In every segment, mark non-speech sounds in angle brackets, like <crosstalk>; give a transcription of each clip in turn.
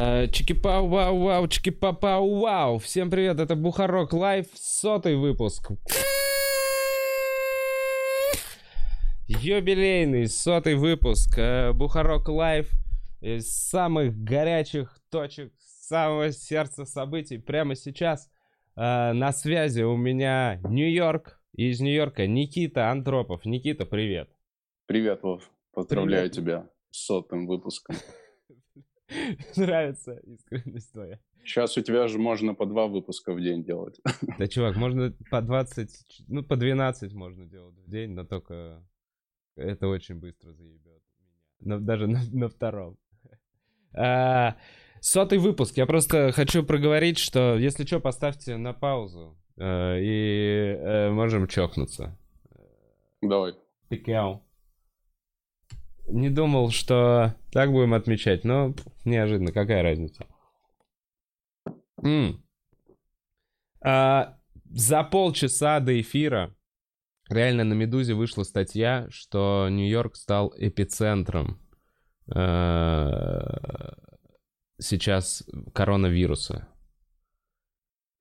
Э, Чики-пау, вау, вау, чики-па-пау, вау. Всем привет, это Бухарог Лайв, сотый выпуск. Юбилейный сотый выпуск. Э, Бухарог Лайв из самых горячих точек самого сердца событий прямо сейчас. Э, На связи у меня Нью-Йорк. Из Нью-Йорка Никита Антропов. Никита, привет. Привет, Вов. Поздравляю Привет. тебя с сотым выпуском. <laughs> Нравится искренность твоя. Сейчас у тебя же можно по два выпуска в день делать. <laughs> Да, чувак, можно по 20, ну, по 12 можно делать в день, но только это очень быстро заебет меня. Даже на, на втором. <laughs> А, сотый выпуск. Я просто хочу проговорить, что, если что, поставьте на паузу. э, и э, можем чокнуться. Давай. Пикяу. Не думал, что так будем отмечать, но неожиданно, какая разница. М. А, за полчаса до эфира реально на Медузе вышла статья, что Нью-Йорк стал эпицентром э, сейчас коронавируса.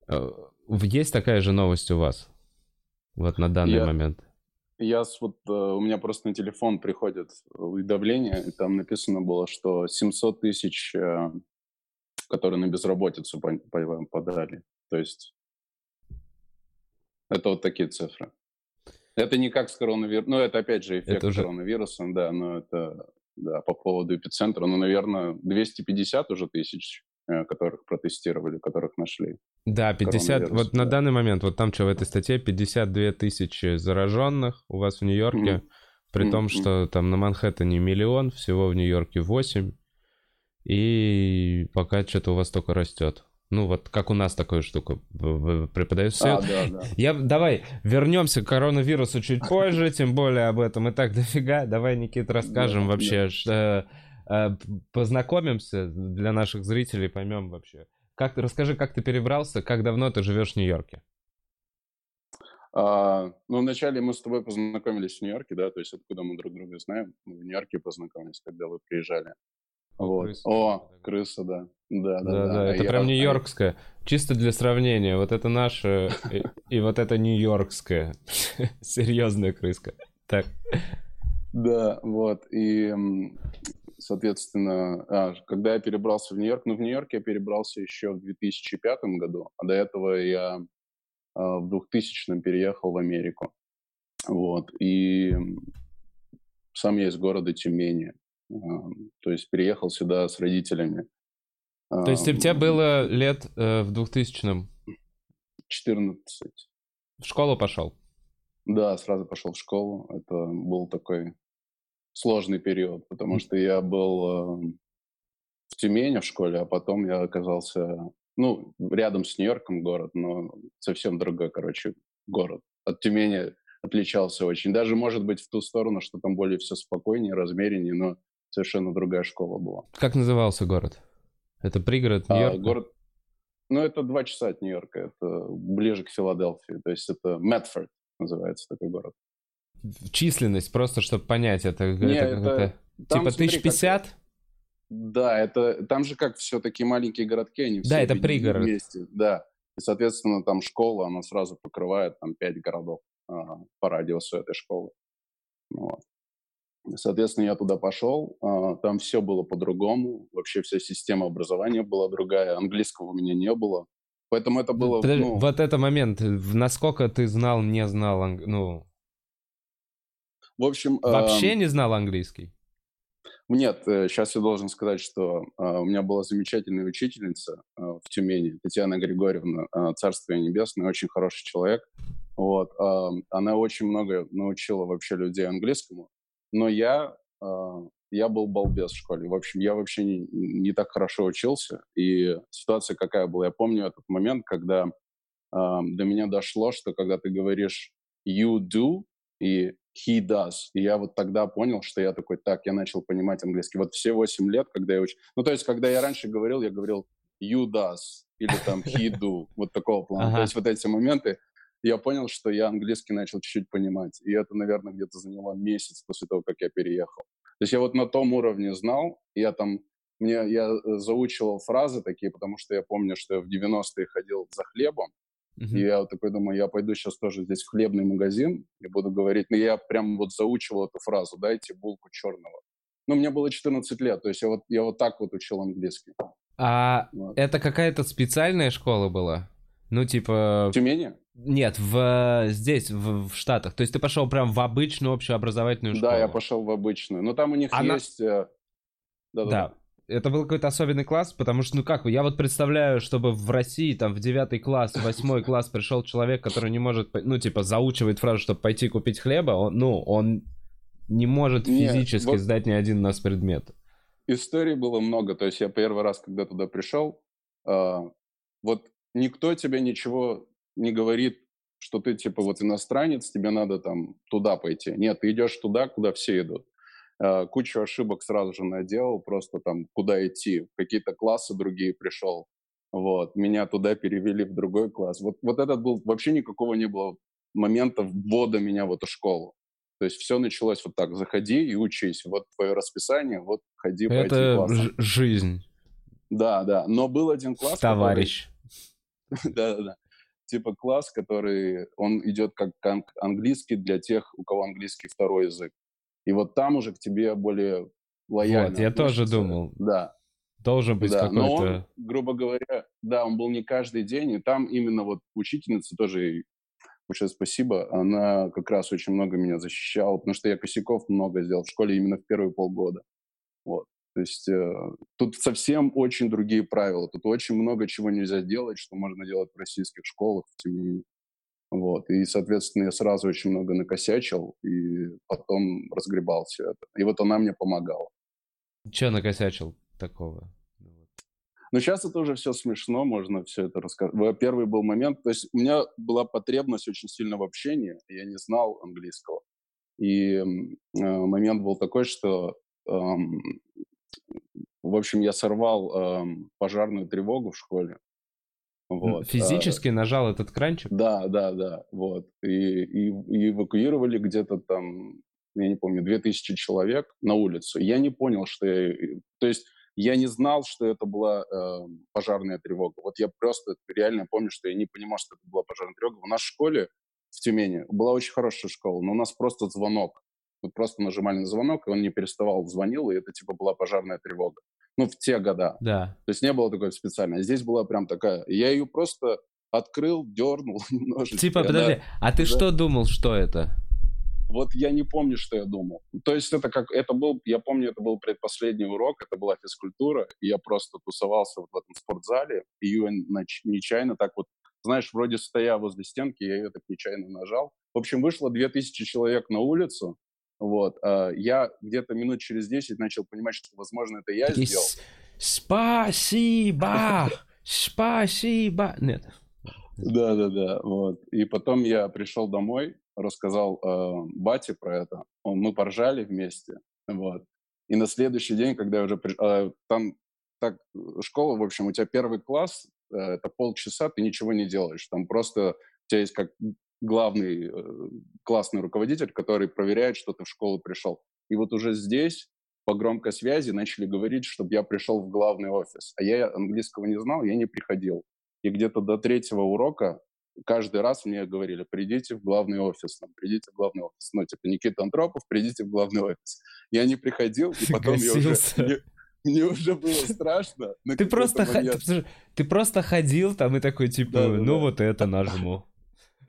Э, Есть такая же новость у вас? Вот на данный Я- момент. Я с вот, э, у меня просто на телефон приходит уведомление, и там написано было, что 700 тысяч, э, которые на безработицу по- по- подали. То есть это вот такие цифры. Это не как с коронавирусом, ну это опять же эффект Это уже- коронавируса, да, но это да, по поводу эпицентра, ну, наверное, 250 уже тысяч, э, которых протестировали, которых нашли. Да, 50, коронавирус, вот на да. данный момент, вот там что в этой статье, 52 тысячи зараженных у вас в Нью-Йорке, Мгм. при том, Мгм. что там на Манхэттене миллион, всего в Нью-Йорке 8, и пока что-то у вас только растет. Ну, вот как у нас такая штука преподается. А, да, да. Я, давай вернемся к коронавирусу чуть <laughs> позже, тем более об этом и так дофига. Давай, Никит, расскажем Да, вообще, ш- э, э, познакомимся для наших зрителей, поймем вообще. Как расскажи, как ты перебрался, как давно ты живешь в Нью-Йорке? А, ну, вначале мы с тобой познакомились в Нью-Йорке, да, то есть откуда мы друг друга знаем. Мы в Нью-Йорке познакомились, когда вы приезжали. Вот. крыса. О, крыса, да. Да, да, Да, да. да, это я- прям нью-йоркская. Чисто для сравнения, вот это наше и, вот это нью-йоркская. <laughs> Серьезная крыска. Так. Да, вот. И, соответственно, а, когда я перебрался в Нью-Йорк, ну, в Нью-Йорк я перебрался еще в 2005 году, а до этого я а, в 2000 переехал в Америку. Вот. И сам я из города Тюмени. А, То есть переехал сюда с родителями. То есть у тебя было лет э, в 2000-м? 14. В школу пошел? Да, сразу пошел в школу. Это был такой сложный период, потому что я был э, в Тюмени в школе, а потом я оказался, ну, рядом с Нью-Йорком город, но совсем другой, короче, город. От Тюмени отличался очень. Даже, может быть, в ту сторону, что там более все спокойнее, размереннее, но совершенно другая школа была. Как назывался город? Это пригород А, Нью-Йорка? город, ну, это два часа от Нью-Йорка, это ближе к Филадельфии, то есть это Мэтфорд называется такой город. Численность, просто чтобы понять, это, Не, это это-. Там, Типа смотри, тысяч как- пятьдесят? Да, это там же как все такие маленькие городки, они все Да, это пригород. вместе. Да, и соответственно там школа, она сразу покрывает там пять городов а, по радиусу этой школы. Вот. И, Соответственно, я туда пошел, а, там все было по-другому, вообще вся система образования была другая, английского у меня не было, поэтому это было, Подожди, ну, Вот это момент, насколько ты знал, не знал, ну, в общем, вообще не знал английский? Нет, сейчас я должен сказать, что а, у меня была замечательная учительница а, в Тюмени, Татьяна Григорьевна, Царство ей небесное, очень хороший человек. Вот, а, она очень много научила вообще людей английскому, но я, я был балбес в школе. В общем, я вообще не, не так хорошо учился, и ситуация какая была. Я помню этот момент, когда а, до меня дошло, что когда ты говоришь you do и he does, и я вот тогда понял, что я такой, так, я начал понимать английский. Вот все 8 лет, когда я учил... Ну, то есть, когда я раньше говорил, я говорил you does или там he <laughs> do, вот такого плана. Ага. То есть вот эти моменты, я понял, что я английский начал чуть-чуть понимать. И это, наверное, где-то заняло месяц после того, как я переехал. То есть я вот на том уровне знал, я там мне, я э, заучивал фразы такие, потому что я помню, что я в 90-е ходил за хлебом, Uh-huh. И я вот такой думаю, я пойду сейчас тоже здесь в хлебный магазин и буду говорить. Но я прям вот заучивал эту фразу, дайте булку черного. Ну, мне было 14 лет, то есть я вот, я вот так вот учил английский. А вот. это какая-то специальная школа была? Ну, типа... В Тюмени? Нет, в, здесь, в, в Штатах. То есть ты пошел прям в обычную общеобразовательную школу? Да, я пошел в обычную. Но там у них Она... есть... Э, да-да. Да. Это был какой-то особенный класс, потому что, ну как, я вот представляю, чтобы в России, там, в девятый класс, восьмой класс пришел человек, который не может, ну, типа, заучивает фразу, чтобы пойти купить хлеба, он, ну, он не может физически Нет, вот... сдать ни один нас предмет. Историй было много. То есть я первый раз, когда туда пришел, э, вот никто тебе ничего не говорит, что ты типа вот иностранец, тебе надо там туда пойти. Нет, ты идешь туда, куда все идут. Э, кучу ошибок сразу же наделал, просто там куда идти. В какие-то классы другие пришел. Вот, меня туда перевели в другой класс. Вот, вот этот был, вообще никакого не было момента ввода меня в эту школу. То есть все началось вот так, заходи и учись, вот твое расписание, вот ходи Это по этим жизнь. Да, да, но был один класс... Товарищ. <laughs> Да-да-да. Типа класс, который, он идет как английский для тех, у кого английский второй язык. И вот там уже к тебе более лояльно. Вот, я тоже думал. Да. Должен быть да, какой-то... Но он, грубо говоря, да, он был не каждый день, и там именно вот учительница тоже большое спасибо. Она как раз очень много меня защищала, потому что я косяков много сделал в школе именно в первые полгода. Вот. То есть э, тут совсем очень другие правила. Тут очень много чего нельзя делать, что можно делать в российских школах, в Тюмени. Вот. И, соответственно, я сразу очень много накосячил, и потом разгребал все это. И вот она мне помогала. Че накосячил такого? Но сейчас это уже все смешно, можно все это рассказать. Первый был момент, то есть у меня была потребность очень сильно в общении, я не знал английского. И э, момент был такой, что, э, в общем, я сорвал э, пожарную тревогу в школе. Вот. Физически а, нажал этот кранчик? Да, да, да. Вот. И, и, и эвакуировали где-то там, я не помню, 2000 человек на улицу. Я не понял, что я... То есть я не знал, что это была э, пожарная тревога. Вот я просто реально помню, что я не понимал, что это была пожарная тревога. В нашей школе в Тюмени была очень хорошая школа, но у нас просто звонок. Мы просто нажимали на звонок, и он не переставал, звонил, и это типа была пожарная тревога. Ну, в те года. Да. То есть не было такой специальной. Здесь была прям такая. Я ее просто открыл, дернул <laughs> немножечко. Типа, подожди, она... а ты да. что думал, что это? Вот я не помню, что я думал. То есть это как, это был, я помню, это был предпоследний урок, это была физкультура, и я просто тусовался вот в этом спортзале, и ее нечаянно так вот, знаешь, вроде стоя возле стенки, я ее так нечаянно нажал. В общем, вышло 2000 человек на улицу, вот. А я где-то минут через 10 начал понимать, что, возможно, это я сделал. Спасибо! Спасибо! Нет. Да-да-да, вот. И потом я пришел домой, рассказал э, бате про это. Он, мы поржали вместе, вот. И на следующий день, когда я уже... Э, там так, школа, в общем, у тебя первый класс, э, это полчаса, ты ничего не делаешь. Там просто у тебя есть как главный э, классный руководитель, который проверяет, что ты в школу пришел. И вот уже здесь по громкой связи начали говорить, чтобы я пришел в главный офис. А я английского не знал, я не приходил. И где-то до третьего урока каждый раз мне говорили, придите в главный офис, там, придите в главный офис. Ну, типа, Никита Антропов, придите в главный офис. Я не приходил, и потом я уже... Мне, мне уже было страшно. Ты просто, ты, ты просто ходил там и такой, типа, да, ну да. вот это нажму.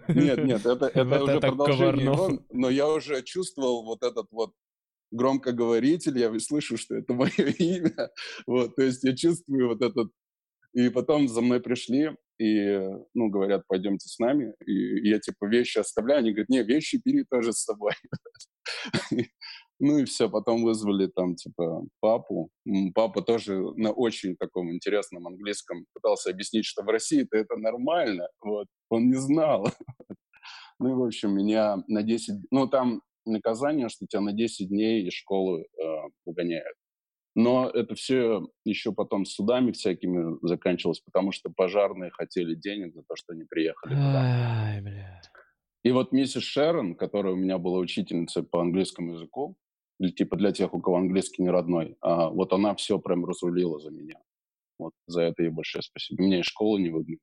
Нет, нет, это, <laughs> это уже продолжение его, но я уже чувствовал вот этот вот громкоговоритель, я слышу, что это <laughs> мое имя, вот, то есть я чувствую вот этот и потом за мной пришли и, ну, говорят, пойдемте с нами. И я, типа, вещи оставляю. Они говорят, не, вещи бери тоже с собой. <laughs> Ну и все, потом вызвали там, типа, папу. Папа тоже на очень таком интересном английском пытался объяснить, что в России-то это нормально. Вот. Он не знал. Ну и, в общем, меня на 10... Ну, там наказание, что тебя на 10 дней из школы э, выгоняют. Но это все еще потом судами всякими заканчивалось, потому что пожарные хотели денег за то, что они приехали туда. Ай, бля. И вот миссис Шерон, которая у меня была учительницей по английскому языку, или типа для тех, у кого английский не родной. А вот она все прям разрулила за меня. Вот за это ей большое спасибо. Меня из школы не выгнали.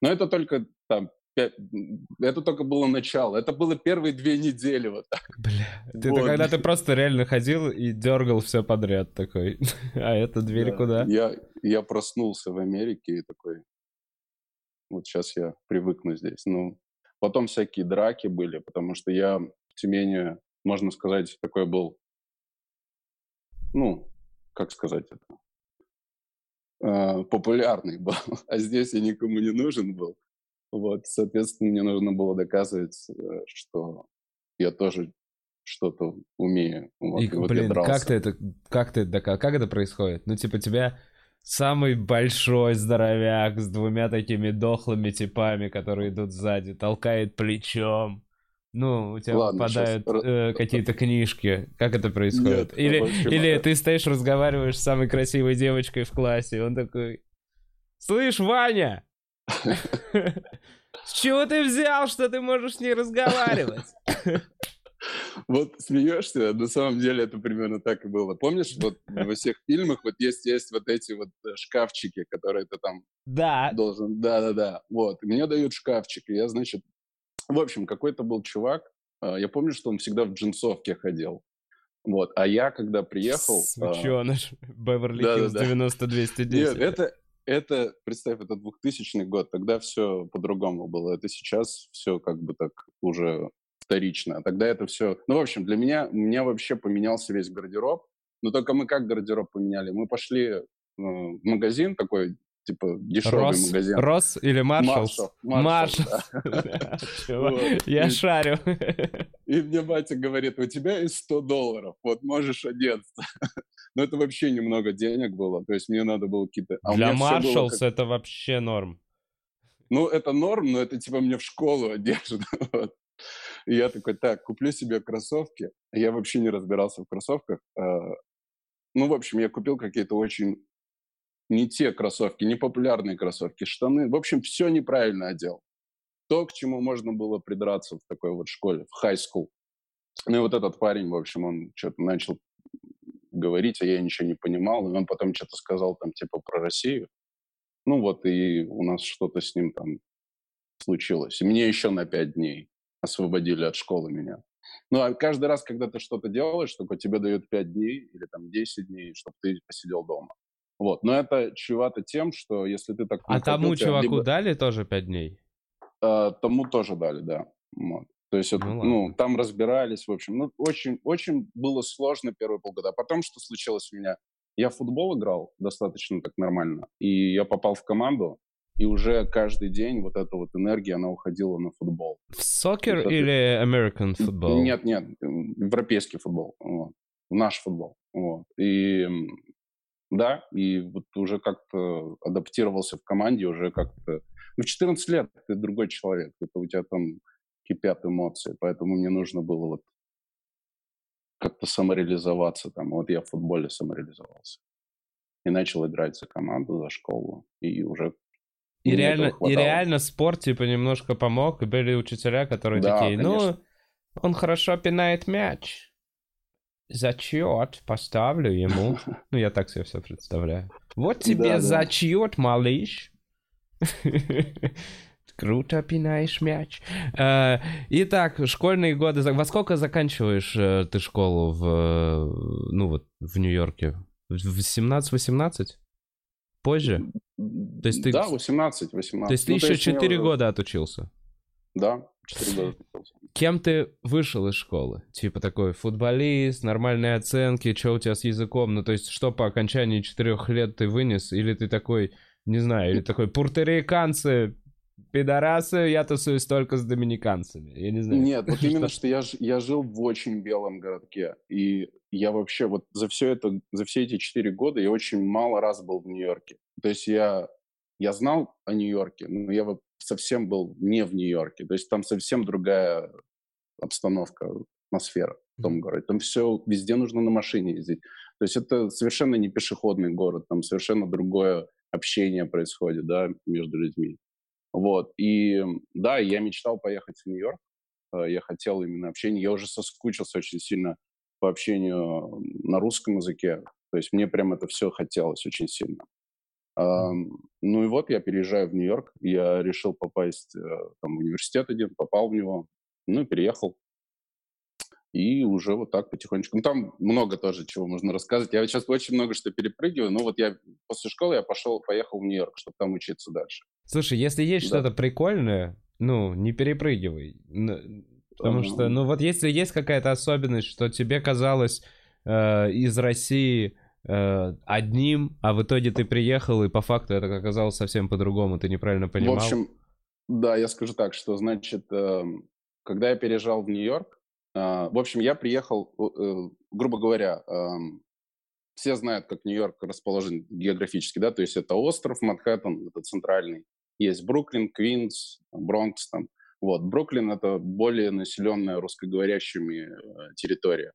Но это только там это только было начало. Это было первые две недели вот так. Бля, это вот. когда ты просто реально ходил и дергал все подряд такой. <laughs> а это дверь да. куда? Я, я проснулся в Америке и такой, вот сейчас я привыкну здесь. Ну, потом всякие драки были, потому что я в Тюмени, можно сказать, такой был, ну, как сказать это, э, популярный был, <laughs> а здесь я никому не нужен был. Вот, соответственно, мне нужно было доказывать, э, что я тоже что-то умею. Вот, и, и вот блин, как ты это, как ты это, как это происходит? Ну, типа, тебя самый большой здоровяк с двумя такими дохлыми типами, которые идут сзади, толкает плечом. Ну, у тебя Ладно, попадают э, какие-то книжки. Как это происходит? Нет, или или ты стоишь, разговариваешь с самой красивой девочкой в классе, и он такой... Слышь, Ваня! С чего ты взял, что ты можешь с ней разговаривать? Вот смеешься, на самом деле это примерно так и было. Помнишь, вот во всех фильмах вот есть, есть вот эти вот э, шкафчики, которые ты там да. должен... Да-да-да. Вот. Мне дают шкафчик, и я, значит... В общем, какой-то был чувак, а, я помню, что он всегда в джинсовке ходил. Вот. А я, когда приехал... Свеченыш. А... Беверли Хиллз 90-210. Нет, это, это, представь, это 2000 год, тогда все по-другому было. Это сейчас все как бы так уже вторично. А тогда это все... Ну, в общем, для меня, у меня вообще поменялся весь гардероб. Но только мы как гардероб поменяли? Мы пошли э, в магазин такой, типа, дешевый Рос, магазин. Рос или Маршалл? Маршалл. <laughs> Я шарю. И мне батя говорит, у тебя есть 100 долларов, вот можешь одеться. Но это вообще немного денег было, то есть мне надо было какие-то... А Для Маршаллс как... это вообще норм. Ну, это норм, но это типа мне в школу одежда. <laughs> Вот. И я такой, так, куплю себе кроссовки. Я вообще не разбирался в кроссовках. А, ну, в общем, я купил какие-то очень не те кроссовки, не популярные кроссовки, штаны. В общем, все неправильно одел. То, к чему можно было придраться в такой вот школе, в high school. Ну и вот этот парень, в общем, он что-то начал говорить, а я ничего не понимал. И он потом что-то сказал там типа про Россию. Ну вот, и у нас что-то с ним там случилось. И мне еще на пять дней освободили от школы меня. Ну, а каждый раз, когда ты что-то делаешь, только тебе дают 5 дней или там 10 дней, чтобы ты посидел дома. Вот. Но это чревато тем, что если ты так... А тому чуваку либо... дали тоже 5 дней? А, тому тоже дали, да. Вот. То есть, ну, это, ну, там разбирались, в общем. Ну, очень, очень было сложно первые полгода. А потом, что случилось у меня? Я в футбол играл достаточно так нормально. И я попал в команду, и уже каждый день вот эта вот энергия, она уходила на футбол. В сокер это... или American футбол? Нет, нет, европейский футбол, вот. наш футбол. Вот. И да, и вот уже как-то адаптировался в команде, уже как-то... Ну, в 14 лет ты другой человек, это у тебя там кипят эмоции, поэтому мне нужно было вот как-то самореализоваться там. Вот я в футболе самореализовался. И начал играть за команду, за школу. И уже и реально, и реально спорт, типа, немножко помог. И были учителя, которые да, такие, ну, он хорошо пинает мяч. Зачет поставлю ему. <laughs> Ну, я так себе все представляю. Вот тебе да, зачет, малыш. <laughs> Круто пинаешь мяч. Э, итак, школьные годы. Во сколько заканчиваешь э, ты школу в, ну вот, в Нью-Йорке? В 17-18? Позже? То есть ты... Да, 18, 18. То есть ты ну, еще есть 4 уже... года отучился? Да, 4 года отучился. Кем ты вышел из школы? Типа такой футболист, нормальные оценки, что у тебя с языком? Ну, то есть что по окончании 4 лет ты вынес? Или ты такой, не знаю, или такой пурториканцы, пидорасы, я тусуюсь только с доминиканцами. Я не знаю. Нет, вот <laughs> именно, что я, я жил в очень белом городке. И я вообще вот за все это, за все эти четыре года я очень мало раз был в Нью-Йорке. То есть я, я знал о Нью-Йорке, но я совсем был не в Нью-Йорке. То есть там совсем другая обстановка, атмосфера в том городе. Там все, везде нужно на машине ездить. То есть это совершенно не пешеходный город, там совершенно другое общение происходит, да, между людьми. Вот, и да, я мечтал поехать в Нью-Йорк, э, я хотел именно общения, я уже соскучился очень сильно по общению на русском языке. То есть мне прям это все хотелось очень сильно. Ну и вот я переезжаю в Нью-Йорк, я решил попасть э, там, в университет один, попал в него, ну и переехал. И уже вот так потихонечку. Ну, там много тоже чего можно рассказывать. Я сейчас очень много что перепрыгиваю. Но вот я после школы я пошел, поехал в Нью-Йорк, чтобы там учиться дальше. Слушай, если есть да. что-то прикольное, ну, не перепрыгивай. Потому что, ну вот если есть какая-то особенность, что тебе казалось э, из России Э, одним, а в итоге ты приехал, и по факту это оказалось совсем по-другому, ты неправильно понимал? В общем, да, я скажу так, что, значит, эм, когда я переезжал в Нью-Йорк, э, в общем, я приехал, э, грубо говоря, все знают, как Нью-Йорк расположен географически, да, то есть это остров Манхэттен, это центральный, есть Бруклин, Квинс, Бронкс там. Вот, Бруклин — это более населенная русскоговорящими территория.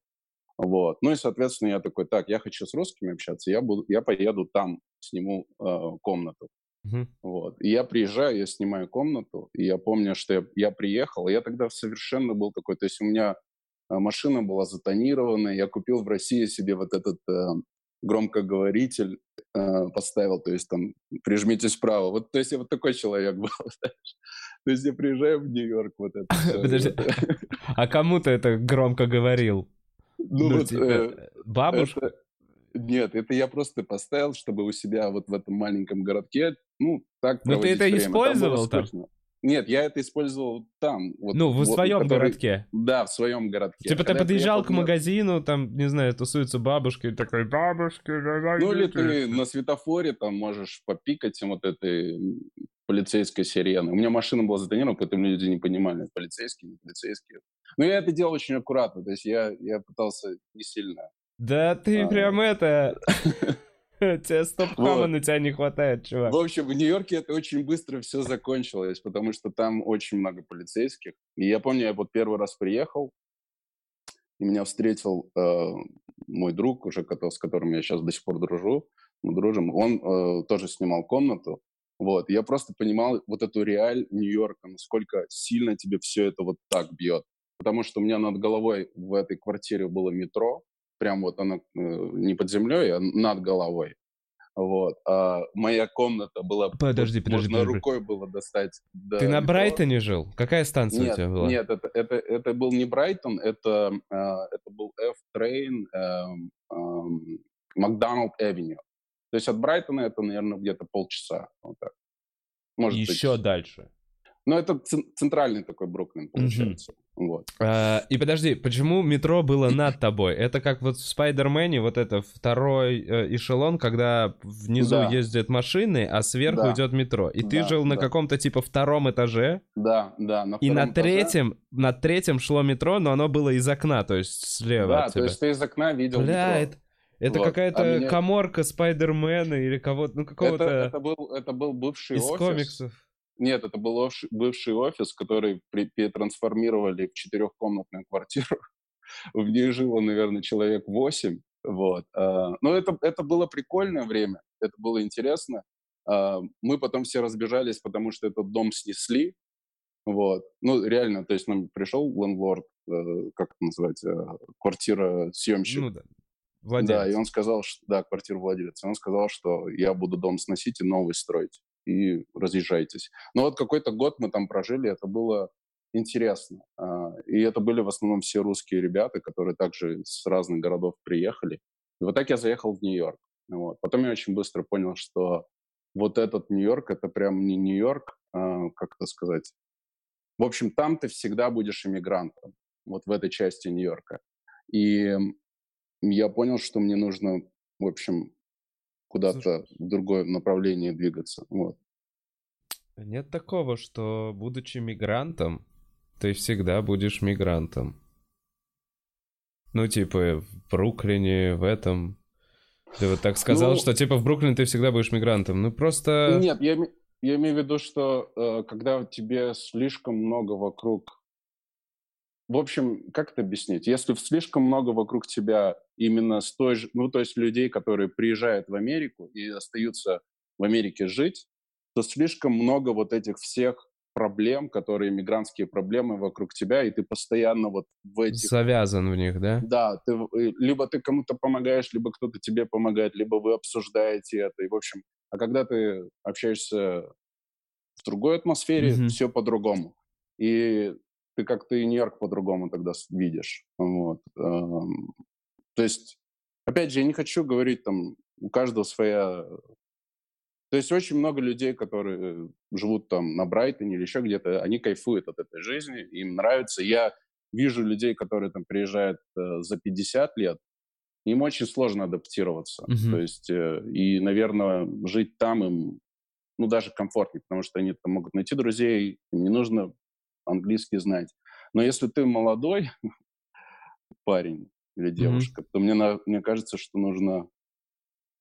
Вот. Ну и, соответственно, я такой, так, я хочу с русскими общаться, я, буду, я поеду там, сниму э, комнату. Uh-huh. Вот. И я приезжаю, я снимаю комнату, и я помню, что я, я приехал, и я тогда совершенно был такой, то есть у меня э, машина была затонированная, я купил в России себе вот этот э, громкоговоритель, э, поставил, то есть там прижмитесь вправо. Вот, то есть я вот такой человек <laughs> был, знаешь. То есть я приезжаю в Нью-Йорк, вот это. <laughs> Подожди, <laughs> а кому ты это громко говорил? Ну, ну вот, типа, э, бабушка? Это, нет, это я просто поставил, чтобы у себя вот в этом маленьком городке, ну, так Но ты это время. использовал там? Нет, я это использовал там. Вот, ну, в вот, своем который... городке? Да, в своем городке. Типа Когда ты подъезжал к магазину, там, не знаю, тусуются бабушки, и такой, бабушки, Ну, или ты на светофоре там можешь попикать им вот этой полицейской сирены. У меня машина была затонирована, поэтому люди не понимали, полицейские, не полицейские. Но я это делал очень аккуратно, то есть я, я пытался не сильно. Да ты а... прям это... <laughs> <laughs> Тебе стоп-хама на тебя не хватает, чувак. В общем, в Нью-Йорке это очень быстро все закончилось, потому что там очень много полицейских. И я помню, я вот первый раз приехал, и меня встретил э, мой друг, уже с которым я сейчас до сих пор дружу, мы дружим. Он э, тоже снимал комнату, вот, я просто понимал вот эту реаль Нью-Йорка, насколько сильно тебе все это вот так бьет. Потому что у меня над головой в этой квартире было метро, прям вот оно э, не под землей, а над головой. Вот. А моя комната была... Подожди, подожди, Можно подожди. рукой было достать. Ты на Брайтоне жил? Какая станция нет, у тебя была? Нет, это, это, это был не Брайтон, это, э, это был F-Train э, Макдоналд Эвеню. То есть от Брайтона это, наверное, где-то полчаса. Вот так. Может Еще быть. дальше. Ну, это центральный такой Бруклин, получается. Угу. Вот. А, и подожди, почему метро было над тобой? Это как вот в Спайдермене, вот это второй э, эшелон, когда внизу да. ездят машины, а сверху да. идет метро. И да, ты жил да. на каком-то типа втором этаже. Да, да. На и на третьем, этаже. на третьем шло метро, но оно было из окна, то есть слева. Да, то есть ты из окна видел Бля, метро. Это, это вот. какая-то а меня... коморка Спайдермена или кого-то, ну какого-то... Это, это, был, это был бывший из офис. комиксов. Нет, это был бывший офис, который перетрансформировали в четырехкомнатную квартиру. <laughs> В ней жило, наверное, человек восемь. Вот. А, но это, это было прикольное время, это было интересно. А, мы потом все разбежались, потому что этот дом снесли. Вот. Ну, реально, то есть нам пришел лендлорд, э, как это называется, квартира съемщик. Ну, да. Владелец. Да, и он сказал, что, да, квартиру владелец. он сказал, что я буду дом сносить и новый строить. И разъезжайтесь. Но вот какой-то год мы там прожили, это было интересно. А, и это были в основном все русские ребята, которые также с разных городов приехали. И вот так я заехал в Нью-Йорк. Вот. Потом я очень быстро понял, что вот этот Нью-Йорк, это прям не Нью-Йорк, а, как это сказать. В общем, там ты всегда будешь иммигрантом, вот в этой части Нью-Йорка. И я понял, что мне нужно, в общем, куда-то в другое направление двигаться. Вот. Нет такого, что, будучи мигрантом, ты всегда будешь мигрантом. Ну, типа, в Бруклине, в этом... Ты вот так сказал, ну, что, типа, в Бруклине ты всегда будешь мигрантом. Ну, просто... Нет, я, я имею в виду, что э, когда тебе слишком много вокруг в общем, как это объяснить? Если слишком много вокруг тебя именно с той же, ну, то есть людей, которые приезжают в Америку и остаются в Америке жить, то слишком много вот этих всех проблем, которые мигрантские проблемы вокруг тебя, и ты постоянно вот в этих... Завязан в них, да? Да, ты, либо ты кому-то помогаешь, либо кто-то тебе помогает, либо вы обсуждаете это, и в общем... А когда ты общаешься в другой атмосфере, mm-hmm. все по-другому. И ты как-то и Нью-Йорк по-другому тогда видишь. Вот. То есть, опять же, я не хочу говорить там, у каждого своя то есть очень много людей, которые живут там на Брайтоне или еще где-то, они кайфуют от этой жизни, им нравится. Я вижу людей, которые там приезжают э, за 50 лет, им очень сложно адаптироваться. Mm-hmm. То есть, э, и, наверное, жить там им, ну, даже комфортнее, потому что они там могут найти друзей, им не нужно английский знать. Но если ты молодой <laughs> парень или девушка, mm-hmm. то мне, мне кажется, что нужно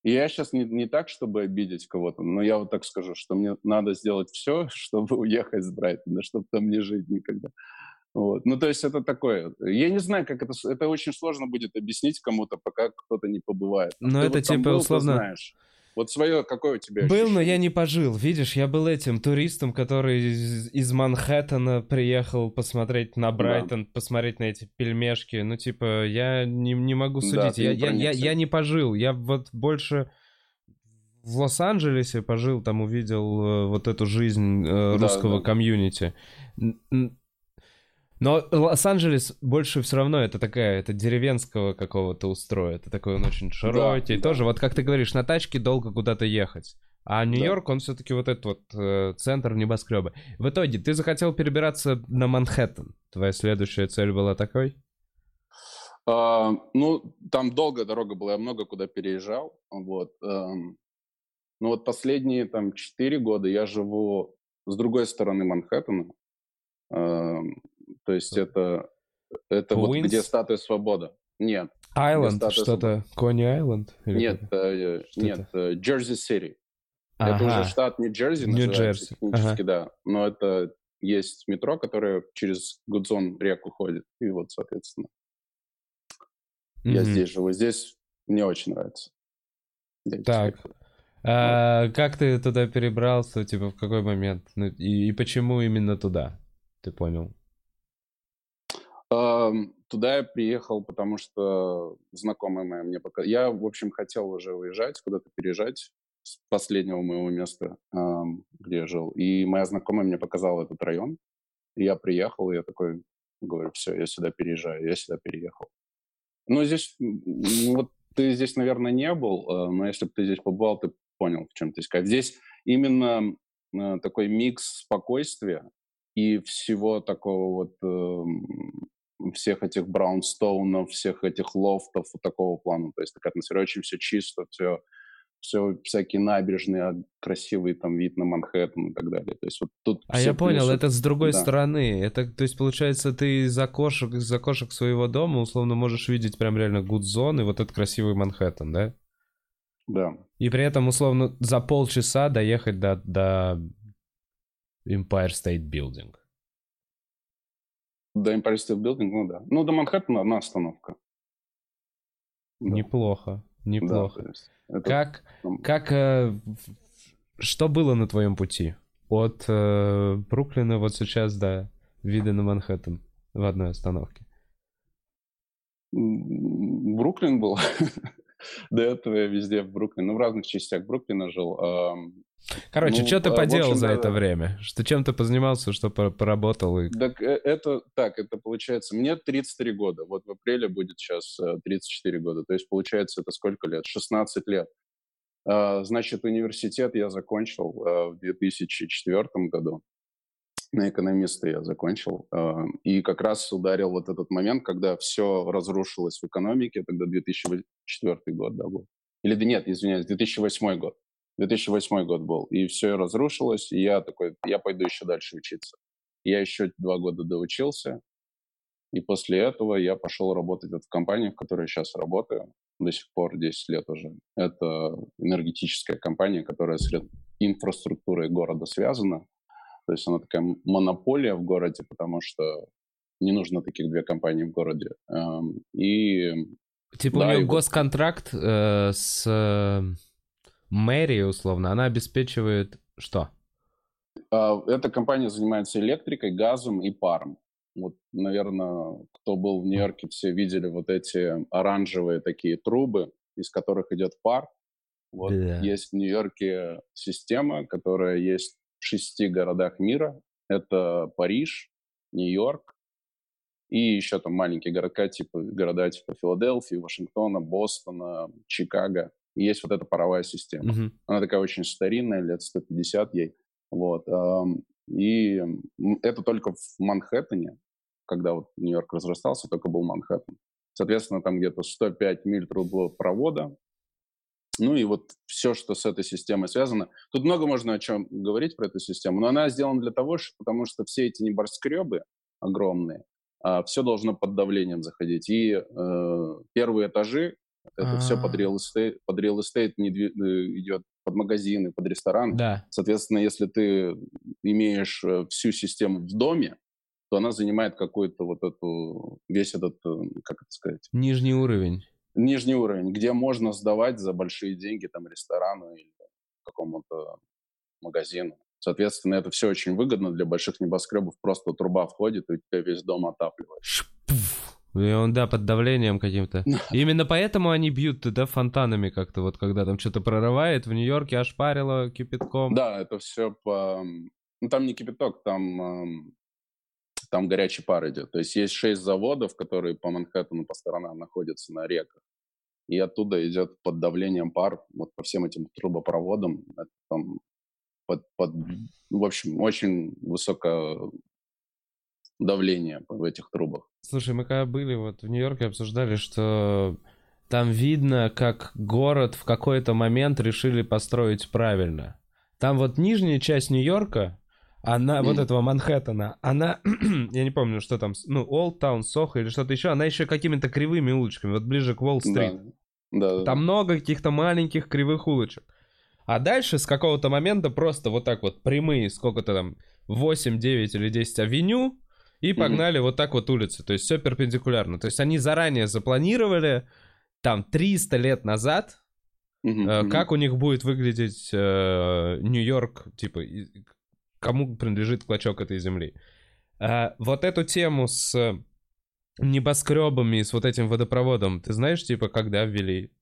и я сейчас не, не так, чтобы обидеть кого-то, но я вот так скажу, что мне надо сделать все, <laughs> чтобы уехать с Брайтона, чтобы там не жить никогда. Вот. Ну, то есть это такое. Я не знаю, как это... Это очень сложно будет объяснить кому-то, пока кто-то не побывает. Но это вот типа был, условно... знаешь. Вот свое, какое у тебя Был, ощущение? но я не пожил. Видишь, я был этим туристом, который из, из Манхэттена приехал посмотреть на Брайтон, да. посмотреть на эти пельмешки. Ну, типа, я не, не могу судить. Да, я, я, я, я не пожил. Я вот больше в Лос-Анджелесе пожил, там увидел э, вот эту жизнь э, русского да. комьюнити. Но Лос-Анджелес больше все равно это такая, это деревенского какого-то устроя. Это такой он очень широкий. Да, тоже, да. вот как ты говоришь, на тачке долго куда-то ехать. А Нью-Йорк, да. он все-таки вот этот вот э, центр небоскреба. В итоге, ты захотел перебираться на Манхэттен. Твоя следующая цель была такой? А, ну, там долгая дорога была, я много куда переезжал. Вот. Эм, ну вот последние там четыре года я живу с другой стороны Манхэттена. Эм, то есть это, это вот где статуя свобода. Нет. Айленд, что-то, Кони Айленд? Нет, э, нет, э, Джерси Сити. Ага. Это уже штат Нью-Джерси называется технически, ага. да. Но это есть метро, которое через Гудзон реку ходит. И вот, соответственно, mm-hmm. я здесь живу. Здесь мне очень нравится. Здесь так. А, как ты туда перебрался, типа, в какой момент? Ну, и, и почему именно туда? Ты понял? Туда я приехал, потому что знакомая моя мне пока... Я, в общем, хотел уже уезжать, куда-то переезжать с последнего моего места, где я жил. И моя знакомая мне показала этот район. И я приехал, и я такой говорю, все, я сюда переезжаю, я сюда переехал. Но здесь, ну, вот ты здесь, наверное, не был, а, но если бы ты здесь побывал, ты понял, в чем ты искать. Здесь именно а, такой микс спокойствия и всего такого вот всех этих браунстоунов, всех этих лофтов вот такого плана. То есть такая атмосфера очень все чисто, все, все всякие набережные, красивый там вид на Манхэттен и так далее. То есть вот тут а я понял, это с другой да. стороны. Это, то есть получается, ты из окошек, из окошек своего дома условно можешь видеть прям реально гудзон и вот этот красивый Манхэттен, да? Да. И при этом условно за полчаса доехать до, до Empire State Building. До Empire State Building, ну да. Ну, до Манхэттена одна остановка. Да. Неплохо, неплохо. Да, это... Как, как, э, что было на твоем пути? От э, Бруклина вот сейчас до вида на Манхэттен в одной остановке. Бруклин был. <laughs> До этого я везде в Бруклине, ну, в разных частях Бруклина жил. Короче, ну, что ты поделал общем, за да, это время? Что чем ты позанимался, что поработал? И... Так э, это так, это получается, мне 33 года, вот в апреле будет сейчас 34 э, года, то есть получается это сколько лет? 16 лет. А, значит, университет я закончил э, в 2004 году, на экономиста я закончил, и как раз ударил вот этот момент, когда все разрушилось в экономике, тогда 2004 год, да, был. Или нет, извиняюсь, 2008 год. 2008 год был, и все разрушилось, и я такой, я пойду еще дальше учиться. Я еще два года доучился, и после этого я пошел работать в компании, в которой сейчас работаю, до сих пор 10 лет уже. Это энергетическая компания, которая с инфраструктурой города связана. То есть она такая монополия в городе, потому что не нужно таких две компании в городе. Эм, и Типа да, у нее госконтракт э, с мэрия, условно, она обеспечивает что? А, эта компания занимается электрикой, газом и паром. Вот, наверное, кто был в Нью-Йорке, все видели вот эти оранжевые такие трубы, из которых идет пар. Вот да. есть в Нью-Йорке система, которая есть в шести городах мира. Это Париж, Нью-Йорк и еще там маленькие города типа, города типа Филадельфии, Вашингтона, Бостона, Чикаго. И есть вот эта паровая система. Mm-hmm. Она такая очень старинная, лет 150 ей. Вот. И это только в Манхэттене, когда вот Нью-Йорк разрастался, только был Манхэттен. Соответственно, там где-то 105 миль трубопровода. Ну и вот все, что с этой системой связано. Тут много можно о чем говорить про эту систему, но она сделана для того, что, потому что все эти небоскребы огромные, а, все должно под давлением заходить. И э, первые этажи, это А-а-а. все под real estate, под real estate не дви- э, идет под магазины, под ресторан. Да. Соответственно, если ты имеешь э, всю систему в доме, то она занимает какой-то вот эту, весь этот, э, как это сказать? Нижний уровень. Нижний уровень, где можно сдавать за большие деньги там ресторану или какому-то магазину. Соответственно, это все очень выгодно для больших небоскребов. Просто труба входит, и у тебя весь дом отапливает. И он, да, под давлением каким-то. Именно поэтому они бьют, да, фонтанами как-то, вот когда там что-то прорывает, в Нью-Йорке аж парило кипятком. Да, это все по... Ну, там не кипяток, там там горячий пар идет. То есть есть шесть заводов, которые по Манхэттену по сторонам находятся на реках. И оттуда идет под давлением пар, вот по всем этим трубопроводам. Это там под, под, в общем, очень высокое давление в этих трубах. Слушай, мы когда были вот в Нью-Йорке, обсуждали, что там видно, как город в какой-то момент решили построить правильно. Там вот нижняя часть Нью-Йорка, она, mm. вот этого Манхэттена, она, <clears throat> я не помню, что там, ну, Олд Таун, Сохо или что-то еще, она еще какими-то кривыми улочками, вот ближе к Уолл-стрит. Да. Да, там да. много каких-то маленьких кривых улочек. А дальше с какого-то момента просто вот так вот прямые, сколько-то там, 8, 9 или 10 авеню, и погнали mm-hmm. вот так вот улицы. То есть все перпендикулярно. То есть они заранее запланировали, там, 300 лет назад, mm-hmm. э, как у них будет выглядеть э, Нью-Йорк, типа, кому принадлежит клочок этой земли. А, вот эту тему с небоскребами и с вот этим водопроводом, ты знаешь, типа, когда ввели?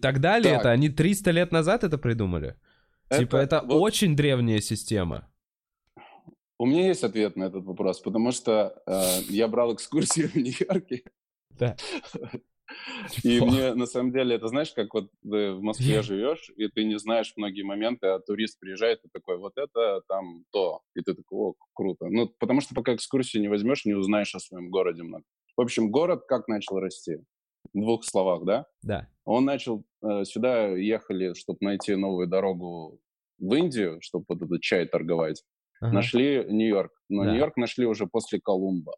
Тогда ли так. это? Они 300 лет назад это придумали? Это, типа, это вот... очень древняя система. У меня есть ответ на этот вопрос, потому что э, я брал экскурсию в Нью-Йорке. Да. <laughs> И мне, на самом деле, это знаешь, как вот ты в Москве живешь, и ты не знаешь многие моменты, а турист приезжает и такой, вот это там то. И ты такой, о, круто. Ну, потому что пока экскурсию не возьмешь, не узнаешь о своем городе много. В общем, город как начал расти? В двух словах, да? Да. Он начал, э, сюда ехали, чтобы найти новую дорогу в Индию, чтобы вот этот чай торговать. Ага. Нашли Нью-Йорк. Но да. Нью-Йорк нашли уже после Колумба.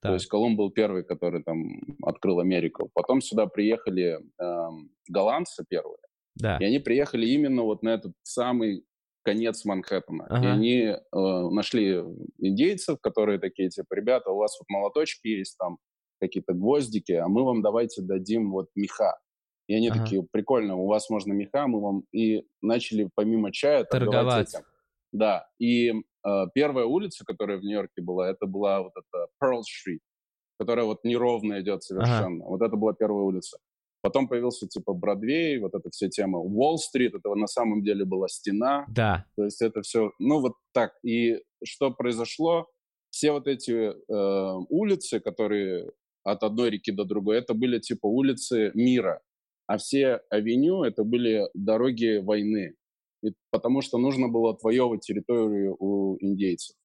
Так. То есть Колумб был первый, который там открыл Америку. Потом сюда приехали э, голландцы первые. Да. И они приехали именно вот на этот самый конец Манхэттена. Ага. И они э, нашли индейцев, которые такие, типа, ребята, у вас вот молоточки есть, там какие-то гвоздики, а мы вам давайте дадим вот меха. И они ага. такие, прикольно, у вас можно меха, мы вам... И начали помимо чая торговать. Этим. Да, и первая улица, которая в Нью-Йорке была, это была вот эта Pearl Street, которая вот неровно идет совершенно. Ага. Вот это была первая улица. Потом появился типа Бродвей, вот эта вся тема. Уолл-стрит, это на самом деле была стена. Да. То есть это все, ну вот так. И что произошло? Все вот эти э, улицы, которые от одной реки до другой, это были типа улицы мира. А все авеню это были дороги войны и, потому что нужно было отвоевывать территорию у индейцев.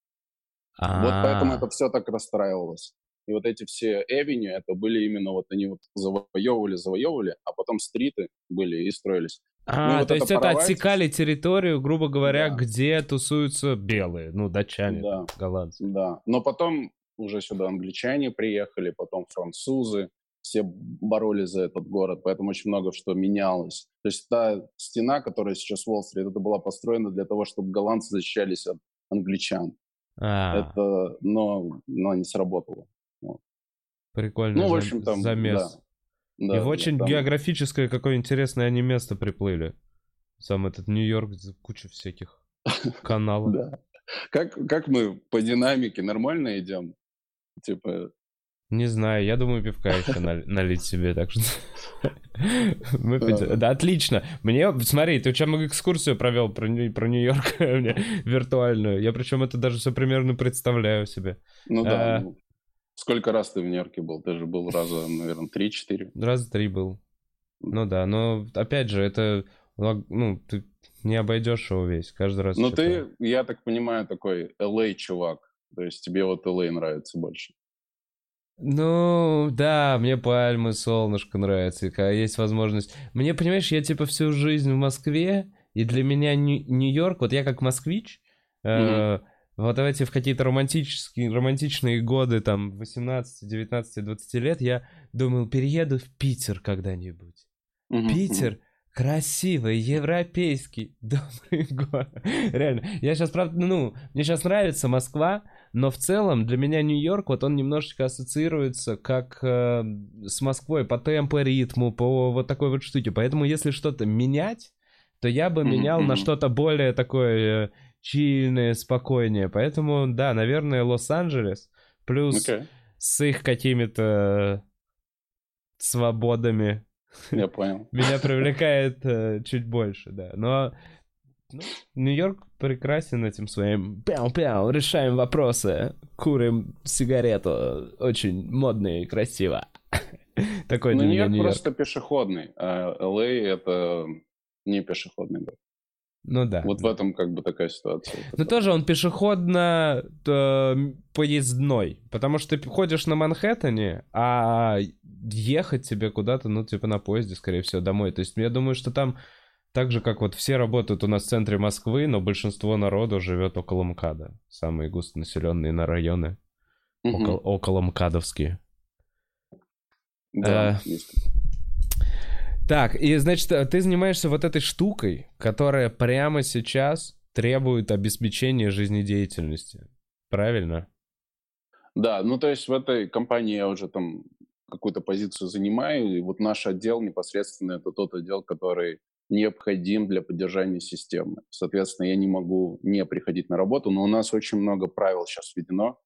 А-а-а. Вот поэтому это все так расстраивалось. И вот эти все эвеню, это были именно вот они вот завоевывали, завоевывали, а потом стриты были и строились. А, ну, вот то есть это отсекали территорию, грубо говоря, да. где тусуются белые, ну, датчане, да. голландцы. Да, но потом уже сюда англичане приехали, потом французы, все боролись за этот город, поэтому очень много что менялось. То есть та стена, которая сейчас в Уолл-стрит, это была построена для того, чтобы голландцы защищались от англичан. А. Это, но, но не сработало. Вот. Прикольно. Ну, в общем, там, замес. Да. Да, И в очень там... географическое какое интересное они место приплыли. Сам этот Нью-Йорк, куча всяких <laughs> канала. Да. Как, как мы по динамике нормально идем? Типа... Не знаю, я думаю, пивка еще налить себе, так что... <laughs> Да, отлично. Мне, смотри, ты чем экскурсию провел про, про Нью-Йорк <laughs> виртуальную. Я причем это даже все примерно представляю себе. Ну да. А, ну, сколько раз ты в Нью-Йорке был? Ты же был раза, наверное, три-четыре. Раза три был. Ну да, но опять же, это ну, ты не обойдешь его весь, каждый раз. Ну ты, я так понимаю, такой LA чувак, то есть тебе вот LA нравится больше. Ну, да, мне пальмы, солнышко нравится, когда есть возможность. Мне, понимаешь, я типа всю жизнь в Москве, и для меня Нью-Йорк, вот я как москвич, mm-hmm. э, вот эти в какие-то романтические, романтичные годы, там, 18, 19, 20 лет, я думал, перееду в Питер когда-нибудь. Mm-hmm. Питер красивый, европейский, <laughs> добрый город. Реально. Я сейчас, правда, ну, мне сейчас нравится Москва, но в целом для меня Нью-Йорк, вот он немножечко ассоциируется как э, с Москвой по темпу, ритму, по вот такой вот штуке. Поэтому если что-то менять, то я бы менял на что-то более такое э, чильное, спокойнее. Поэтому, да, наверное, Лос-Анджелес плюс okay. с их какими-то свободами. Я понял. <laughs> Меня привлекает э, чуть больше, да. Но ну, Нью-Йорк прекрасен этим своим пяу-пяу, решаем вопросы, курим сигарету, очень модно и красиво. <laughs> Такой ну, для меня Нью-Йорк просто пешеходный, а Л.А. это не пешеходный город. Ну да. Вот да. в этом как бы такая ситуация. Но тоже он пешеходно э, поездной, потому что ты ходишь на Манхэттене, а ехать тебе куда-то, ну типа на поезде, скорее всего, домой. То есть я думаю, что там так же, как вот все работают у нас в центре Москвы, но большинство народу живет около МКАДа. Самые густонаселенные на районы. Угу. Около, около МКАДовские. Да, э, Так, и значит, ты занимаешься вот этой штукой, которая прямо сейчас требует обеспечения жизнедеятельности. Правильно? Да, ну то есть в этой компании я уже там какую-то позицию занимаю, и вот наш отдел непосредственно это тот отдел, который необходим для поддержания системы. Соответственно, я не могу не приходить на работу, но у нас очень много правил сейчас введено,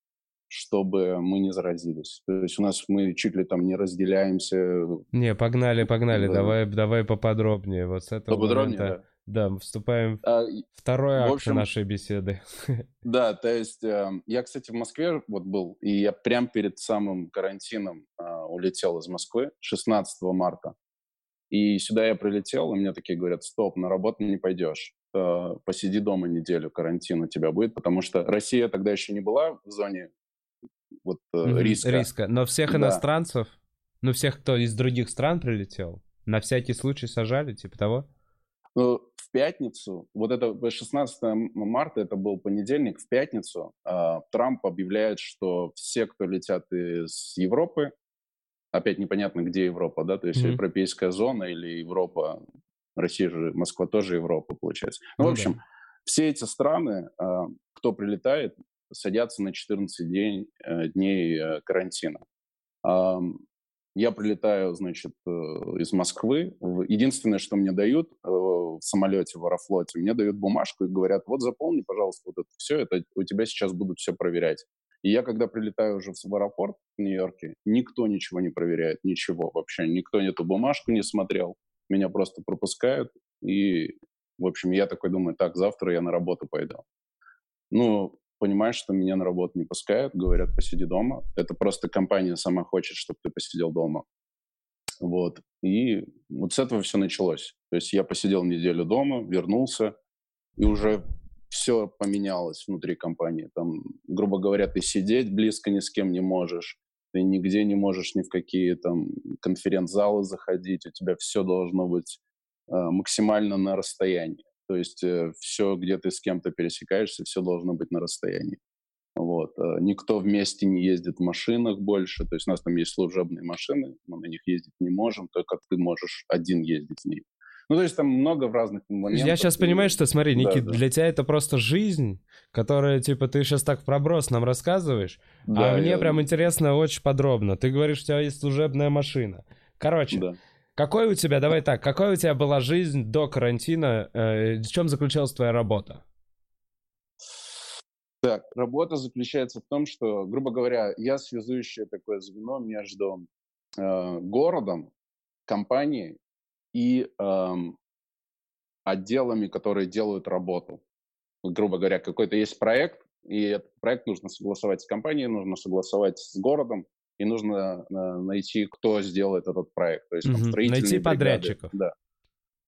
чтобы мы не заразились. То есть у нас мы чуть ли там не разделяемся. Не, погнали, погнали, да. давай, давай поподробнее. Вот с этого поподробнее, момента, да. Да, вступаем а, второй акт общем, нашей беседы. <laughs> Да, то есть э, я, кстати, в Москве вот был, и я прям перед самым карантином э, улетел из Москвы 16 марта. И сюда я прилетел, и мне такие говорят, стоп, на работу не пойдешь. Э, посиди дома неделю, карантин у тебя будет, потому что Россия тогда еще не была в зоне вот mm-hmm. риска. Риска, но всех да. иностранцев, ну всех, кто из других стран прилетел, на всякий случай сажали, типа того? Ну, в пятницу, вот это 16 марта, это был понедельник, в пятницу э, Трамп объявляет, что все, кто летят из Европы, опять непонятно, где Европа, да, то есть mm-hmm. европейская зона или Европа, Россия же, Москва тоже Европа, получается. Ну, ну в общем, да. все эти страны, а, кто прилетает, садятся на 14 день, э, дней э, карантина. Я прилетаю, значит, э, из Москвы. Единственное, что мне дают в самолете, в Аэрофлоте, мне дают бумажку и говорят, вот заполни, пожалуйста, вот это все, это у тебя сейчас будут все проверять. И я, когда прилетаю уже в аэропорт в Нью-Йорке, никто ничего не проверяет, ничего вообще. Никто эту бумажку не смотрел. Меня просто пропускают. И, в общем, я такой думаю, так, завтра я на работу пойду. Ну, понимаешь, что меня на работу не пускают, говорят, посиди дома. Это просто компания сама хочет, чтобы ты посидел дома. Вот. И вот с этого все началось. То есть я посидел неделю дома, вернулся, и уже все поменялось внутри компании. Там, грубо говоря, ты сидеть близко ни с кем не можешь, ты нигде не можешь ни в какие там конференц-залы заходить, у тебя все должно быть э, максимально на расстоянии. То есть э, все, где ты с кем-то пересекаешься, все должно быть на расстоянии. Вот. Э, никто вместе не ездит в машинах больше. То есть у нас там есть служебные машины, мы на них ездить не можем, только ты можешь один ездить в них. Ну, то есть там много в разных моментах. Я сейчас понимаю, что, смотри, Никит, да, да. для тебя это просто жизнь, которая, типа, ты сейчас так проброс нам рассказываешь, да, а мне я... прям интересно очень подробно. Ты говоришь, у тебя есть служебная машина. Короче, да. какой у тебя, давай так, какой у тебя была жизнь до карантина, э, в чем заключалась твоя работа? Так, работа заключается в том, что, грубо говоря, я связующее такое звено между э, городом, компанией и э, отделами, которые делают работу. Грубо говоря, какой-то есть проект, и этот проект нужно согласовать с компанией, нужно согласовать с городом, и нужно э, найти, кто сделает этот проект. То есть, там, найти подрядчиков. Да.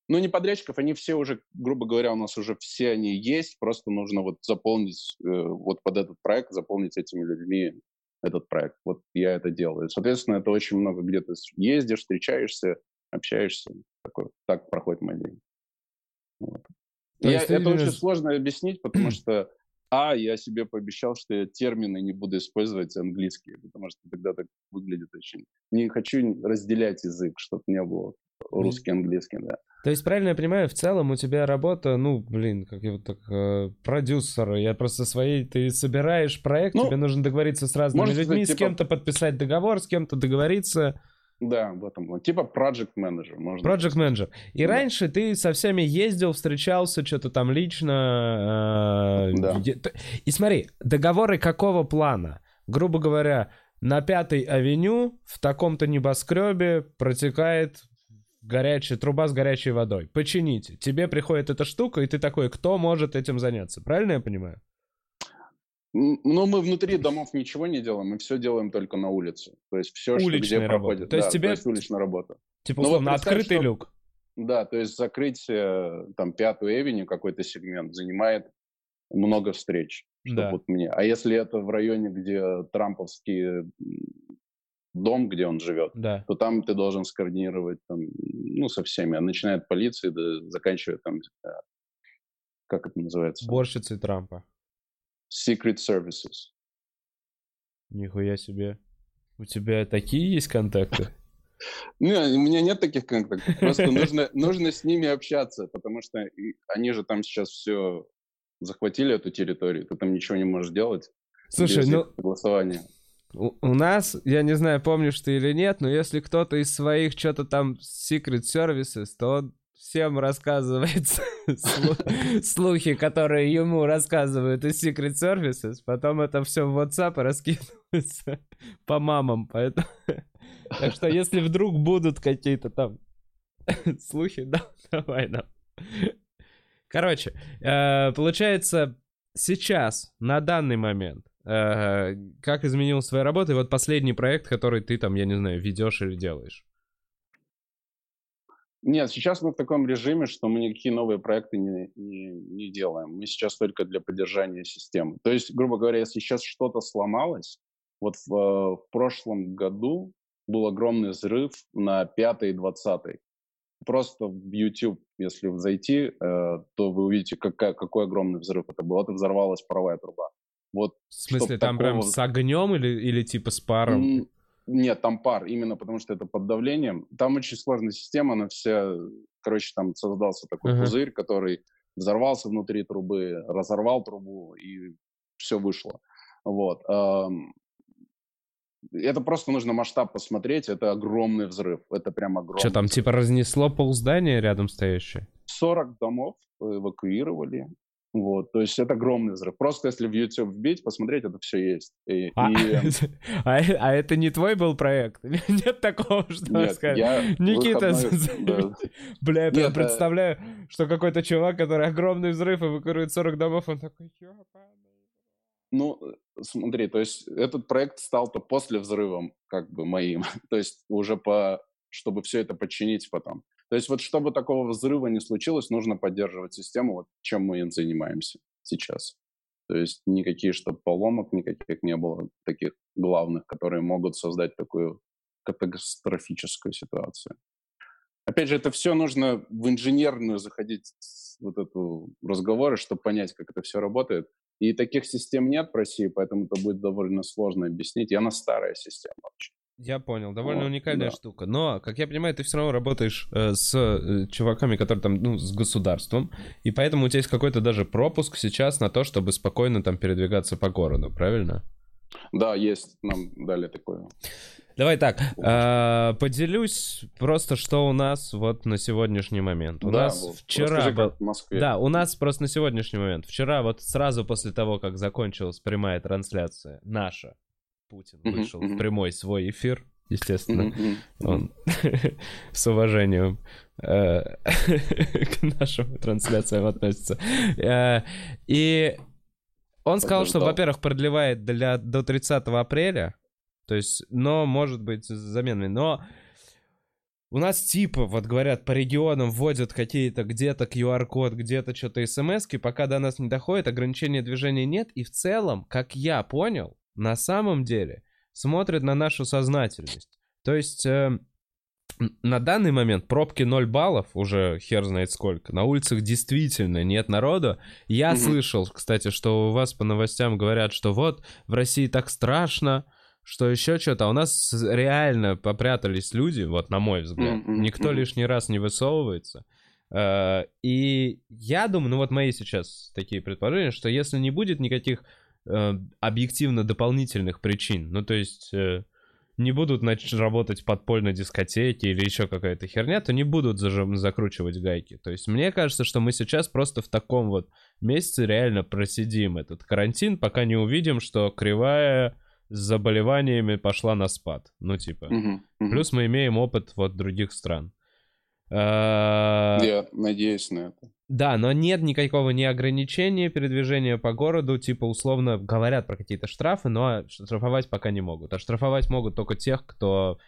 Ну, не подрядчиков, они все уже, грубо говоря, у нас уже все они есть, просто нужно вот заполнить, э, вот под этот проект, заполнить этими людьми этот проект. Вот я это делаю. Соответственно, это очень много, где ты ездишь, встречаешься, общаешься. Такой, так проходит мой день. Вот. Я, это именно... очень сложно объяснить, потому что, а, я себе пообещал, что я термины не буду использовать английские, потому что тогда так выглядит очень... Не хочу разделять язык, чтобы не было русский, английский, да. То есть, правильно я понимаю, в целом у тебя работа, ну, блин, как я вот так, э, продюсер, я просто своей, ты собираешь проект, ну, тебе нужно договориться с разными людьми, типа... с кем-то подписать договор, с кем-то договориться. Да, в этом. Типа project manager. Можно project manager. И да. раньше ты со всеми ездил, встречался, что-то там лично. Э, да. И смотри, договоры какого плана? Грубо говоря, на Пятой авеню в таком-то небоскребе протекает горячая труба с горячей водой. Почините. Тебе приходит эта штука, и ты такой, кто может этим заняться? Правильно я понимаю? Ну, мы внутри домов ничего не делаем, мы все делаем только на улице. То есть все, что где работа. проходит. То есть да, тебе... То есть уличная работа. Типа, ну, условно, вот открытый что... люк. Да, то есть закрыть э, там пятую эвеню, какой-то сегмент, занимает много встреч. Да. Вот мне. А если это в районе, где трамповские дом, где он живет, да. то там ты должен скоординировать там, ну, со всеми, а начиная от полиции, до, заканчивая там, как это называется? Борщицы Трампа. Secret Services. Нихуя себе. У тебя такие есть контакты? <laughs> Не, у меня нет таких контактов. Просто нужно, нужно с ними общаться, потому что они же там сейчас все захватили эту территорию, ты там ничего не можешь делать. Слушай, ну... Голосования. У, у нас, я не знаю, помнишь ты или нет, но если кто-то из своих что-то там Secret Services, то он всем рассказывает <laughs> слухи, которые ему рассказывают из Secret Services, потом это все в WhatsApp раскидывается <laughs> по мамам, поэтому... <laughs> Так что если вдруг будут какие-то там слухи, да, давай нам. Короче, э, получается, сейчас, на данный момент, Э, как изменилась твоя работа? И вот последний проект, который ты там, я не знаю, ведешь или делаешь. Нет, сейчас мы в таком режиме, что мы никакие новые проекты не, не, не делаем. Мы сейчас только для поддержания системы. То есть, грубо говоря, если сейчас что-то сломалось, вот в, э, в прошлом году был огромный взрыв на 5 и 20. Просто в YouTube, если зайти, э, то вы увидите, какая, какой огромный взрыв это был. Это взорвалась паровая труба. Вот, в смысле, там такого... прям с огнем или, или типа с паром? Нет, там пар, именно потому что это под давлением. Там очень сложная система, она вся... Короче, там создался такой uh-huh. пузырь, который взорвался внутри трубы, разорвал трубу, и все вышло. Вот. Это просто нужно масштаб посмотреть, это огромный взрыв, это прям огромный. Что там, типа разнесло полздания рядом стоящее? 40 домов эвакуировали, вот, то есть это огромный взрыв. Просто если в YouTube вбить, посмотреть, это все есть. И, а, и... <laughs> а, а это не твой был проект? <laughs> Нет такого, что Нет, сказать. Я Никита, <laughs> да. бля, я Нет, представляю, а... что какой-то чувак, который огромный взрыв эвакуирует 40 домов, он такой, ну, смотри, то есть этот проект стал-то после взрыва, как бы, моим. то есть уже по, чтобы все это подчинить потом. То есть вот чтобы такого взрыва не случилось, нужно поддерживать систему, вот чем мы и занимаемся сейчас. То есть никаких, чтобы поломок никаких не было, таких главных, которые могут создать такую катастрофическую ситуацию. Опять же, это все нужно в инженерную заходить вот эту разговоры, чтобы понять, как это все работает. И таких систем нет в России, поэтому это будет довольно сложно объяснить. И она старая система очень. Я понял, довольно вот, уникальная да. штука. Но, как я понимаю, ты все равно работаешь э, с э, чуваками, которые там, ну, с государством, и поэтому у тебя есть какой-то даже пропуск сейчас на то, чтобы спокойно там передвигаться по городу, правильно? Да, есть, нам дали такое. Давай так, э, поделюсь просто, что у нас вот на сегодняшний момент. У Да, нас вот, вчера... расскажи, как в Москве. Да, у нас просто на сегодняшний момент. Вчера вот сразу после того, как закончилась прямая трансляция, наша, Путин вышел в прямой свой эфир, естественно. Он <laughs> с уважением э, <laughs> к нашим трансляциям относится. Э, И он сказал, что, во-первых, продлевает для, до 30 апреля, то есть, но может быть с заменой, но у нас типа, вот говорят, по регионам вводят какие-то где-то QR-код, где-то что-то смс пока до нас не доходит, ограничения движения нет, и в целом, как я понял, на самом деле смотрят на нашу сознательность. То есть э, на данный момент пробки 0 баллов, уже хер знает сколько, на улицах действительно нет народу. Я Мгм. слышал, кстати, что у вас по новостям говорят, что вот в России так страшно, что еще что-то. А у нас реально попрятались люди, вот на мой взгляд. Мгм, Никто мгм. лишний раз не высовывается. Э, И я думаю, ну вот мои сейчас такие предположения, что если не будет никаких э, объективно дополнительных причин, ну то есть э, не будут нач- работать подпольно дискотеки или еще какая-то херня, то не будут зажим- закручивать гайки. То есть мне кажется, что мы сейчас просто в таком вот месяце реально просидим этот карантин, пока не увидим, что кривая с заболеваниями пошла на спад. Ну типа. Мгм, мгм. Плюс мы имеем опыт вот других стран. А, Я надеюсь на это. Да, но нет никакого ни ограничения передвижения по городу, типа условно говорят про какие-то штрафы, но штрафовать пока не могут. А штрафовать могут только тех, кто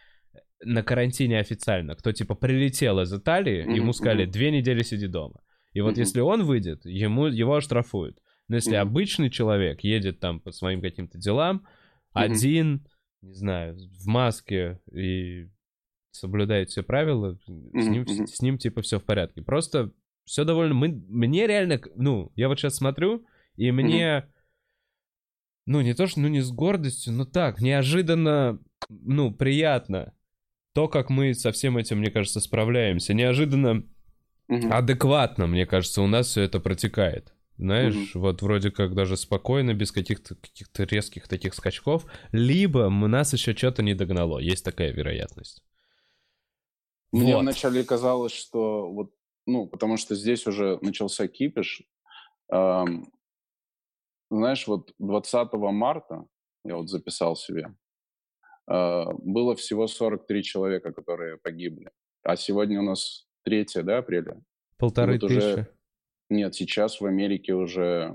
на карантине официально, кто типа прилетел из Италии, Мгм, ему сказали две недели сиди дома. И вот Мгм. если он выйдет, ему его оштрафуют. Но если Мгм. обычный человек едет там по своим каким-то делам, Мгм. один, не знаю, в маске и соблюдает все правила, с ним, мгм. с ним типа все в порядке. Просто все довольно... Мы, мне реально, ну, я вот сейчас смотрю, и мне, ну, не то, что, ну, не с гордостью, но так, неожиданно, ну, приятно то, как мы со всем этим, мне кажется, справляемся. Неожиданно Мгм. адекватно, мне кажется, у нас все это протекает. Знаешь, Мгм. вот вроде как даже спокойно, без каких-то каких-то резких таких скачков. Либо нас еще что-то не догнало. Есть такая вероятность. Мне Вот. вначале казалось, что вот, ну, потому что здесь уже начался кипиш. Ам, знаешь, вот 20 марта, я вот записал себе, а, было всего 43 человека, которые погибли. А сегодня у нас 3 да, апреля? Полторы вот уже- тысячи. Нет, сейчас в Америке уже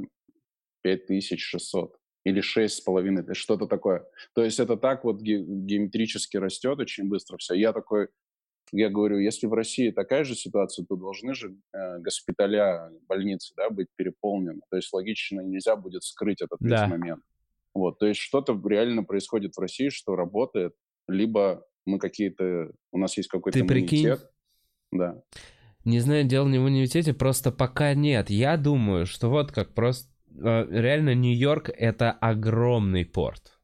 5600 или 6,5, то есть что-то такое. То есть это так вот ге- геометрически растет очень быстро все. Я такой, я говорю, если в России такая же ситуация, то должны же э, госпиталя, больницы, да, быть переполнены. То есть логично нельзя будет скрыть этот Да. момент. Вот, то есть что-то реально происходит в России, что работает, либо мы какие-то, у нас есть какой-то Ты прикинь? Да. Не знаю, дело не в иммунитете, просто пока нет. Я думаю, что вот как просто... э, Реально, Нью-Йорк — это огромный порт.